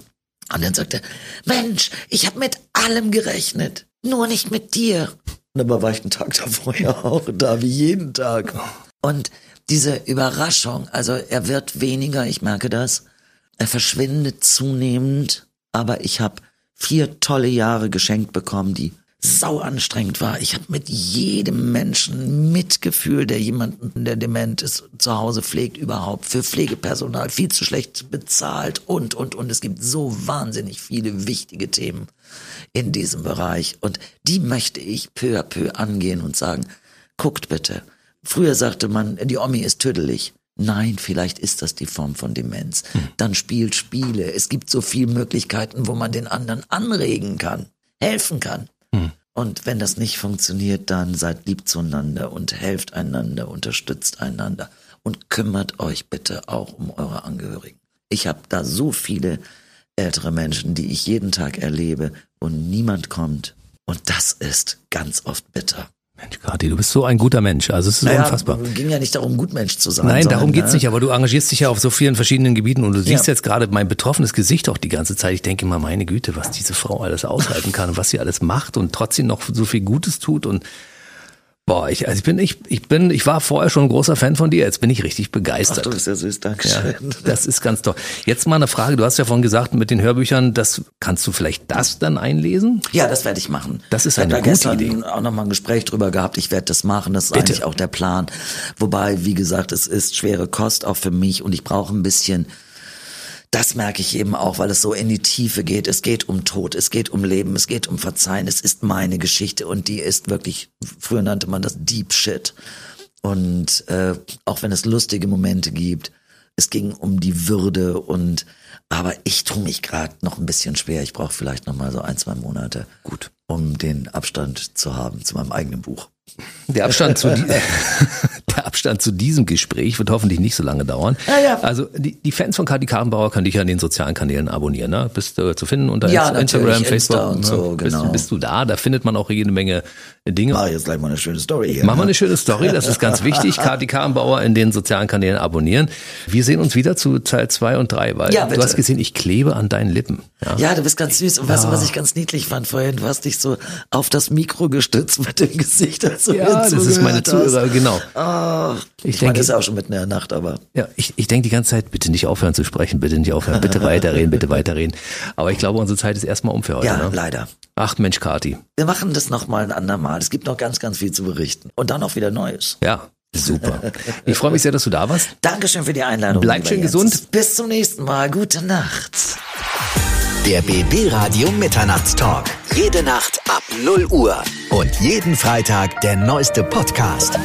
Und dann sagt er, Mensch, ich habe mit allem gerechnet. Nur nicht mit dir. Und aber war ich einen Tag davor ja auch da, wie jeden Tag. Und diese Überraschung, also er wird weniger, ich merke das. Er verschwindet zunehmend, aber ich habe vier tolle Jahre geschenkt bekommen, die sau anstrengend war. Ich habe mit jedem Menschen Mitgefühl, der jemanden, der dement ist, zu Hause pflegt, überhaupt für Pflegepersonal viel zu schlecht bezahlt und, und, und. Es gibt so wahnsinnig viele wichtige Themen in diesem Bereich und die möchte ich peu à peu angehen und sagen, guckt bitte. Früher sagte man, die Omi ist tüdelig. Nein, vielleicht ist das die Form von Demenz. Hm. Dann spielt Spiele. Es gibt so viele Möglichkeiten, wo man den anderen anregen kann, helfen kann. Und wenn das nicht funktioniert, dann seid lieb zueinander und helft einander, unterstützt einander und kümmert euch bitte auch um eure Angehörigen. Ich habe da so viele ältere Menschen, die ich jeden Tag erlebe und niemand kommt. Und das ist ganz oft bitter. Mensch, Kati, du bist so ein guter Mensch. Also es ist naja, unfassbar. Es ging ja nicht darum, Gutmensch zu sein. Nein, darum geht's ne? nicht, aber du engagierst dich ja auf so vielen verschiedenen Gebieten und du siehst ja. jetzt gerade mein betroffenes Gesicht auch die ganze Zeit. Ich denke mal, meine Güte, was diese Frau alles aushalten kann und was sie alles macht und trotzdem noch so viel Gutes tut und Boah, ich, also ich bin, ich, ich bin, ich war vorher schon ein großer Fan von dir. Jetzt bin ich richtig begeistert. Ach, du bist ja süß, danke schön. Ja, das ist ganz toll. Jetzt mal eine Frage. Du hast ja vorhin gesagt, mit den Hörbüchern, das kannst du vielleicht das dann einlesen? Ja, das werde ich machen. Das ist eine gute Idee. Ich auch noch mal ein Gespräch drüber gehabt. Ich werde das machen. Das ist Bitte. eigentlich auch der Plan. Wobei, wie gesagt, es ist schwere Kost auch für mich und ich brauche ein bisschen das merke ich eben auch, weil es so in die Tiefe geht. Es geht um Tod, es geht um Leben, es geht um Verzeihen. Es ist meine Geschichte und die ist wirklich, früher nannte man das Deep Shit. Und äh, auch wenn es lustige Momente gibt, es ging um die Würde und aber ich tue mich gerade noch ein bisschen schwer. Ich brauche vielleicht noch mal so ein, zwei Monate, gut, um den Abstand zu haben zu meinem eigenen Buch. Der Abstand zu, die, der Abstand zu diesem Gespräch wird hoffentlich nicht so lange dauern. Ja, ja. Also die, die Fans von Kati Karrenbauer können dich ja in den sozialen Kanälen abonnieren. Ne? Bist du zu finden unter ja, Instagram, Facebook? und so, ne? genau. bist, bist, du da? Da findet man auch jede Menge Dinge. Mach jetzt gleich mal eine schöne Story hier. Mach mal eine schöne Story, das ist ganz wichtig. Kati Karrenbauer in den sozialen Kanälen abonnieren. Wir sehen uns wieder zu Teil 2 und 3, weil ja, du hast gesehen, ich klebe an deinen Lippen. Ja, ja du bist ganz süß. Und weißt du, was ich ganz niedlich fand vorhin? Du hast dich so auf das Mikro gestützt mit dem Gesicht. Also ja, das ist meine Zuhörer, genau. Oh, ich, ich denke, meine, das ist auch schon mitten in der Nacht, aber. Ja, ich, ich denke die ganze Zeit, bitte nicht aufhören zu sprechen, bitte nicht aufhören, bitte weiterreden, bitte weiterreden. Aber ich glaube, unsere Zeit ist erstmal um für heute. Ja, ne? leider. Ach Mensch, Kati. Wir machen das nochmal ein andermal. Es gibt noch ganz, ganz viel zu berichten. Und dann auch wieder Neues. Ja, Super. Ich freue mich sehr, dass du da warst. Dankeschön für die Einladung. Bleib schön gesund. Bis zum nächsten Mal. Gute Nacht. Der BB Radio Mitternachtstalk. Jede Nacht ab 0 Uhr. Und jeden Freitag der neueste Podcast.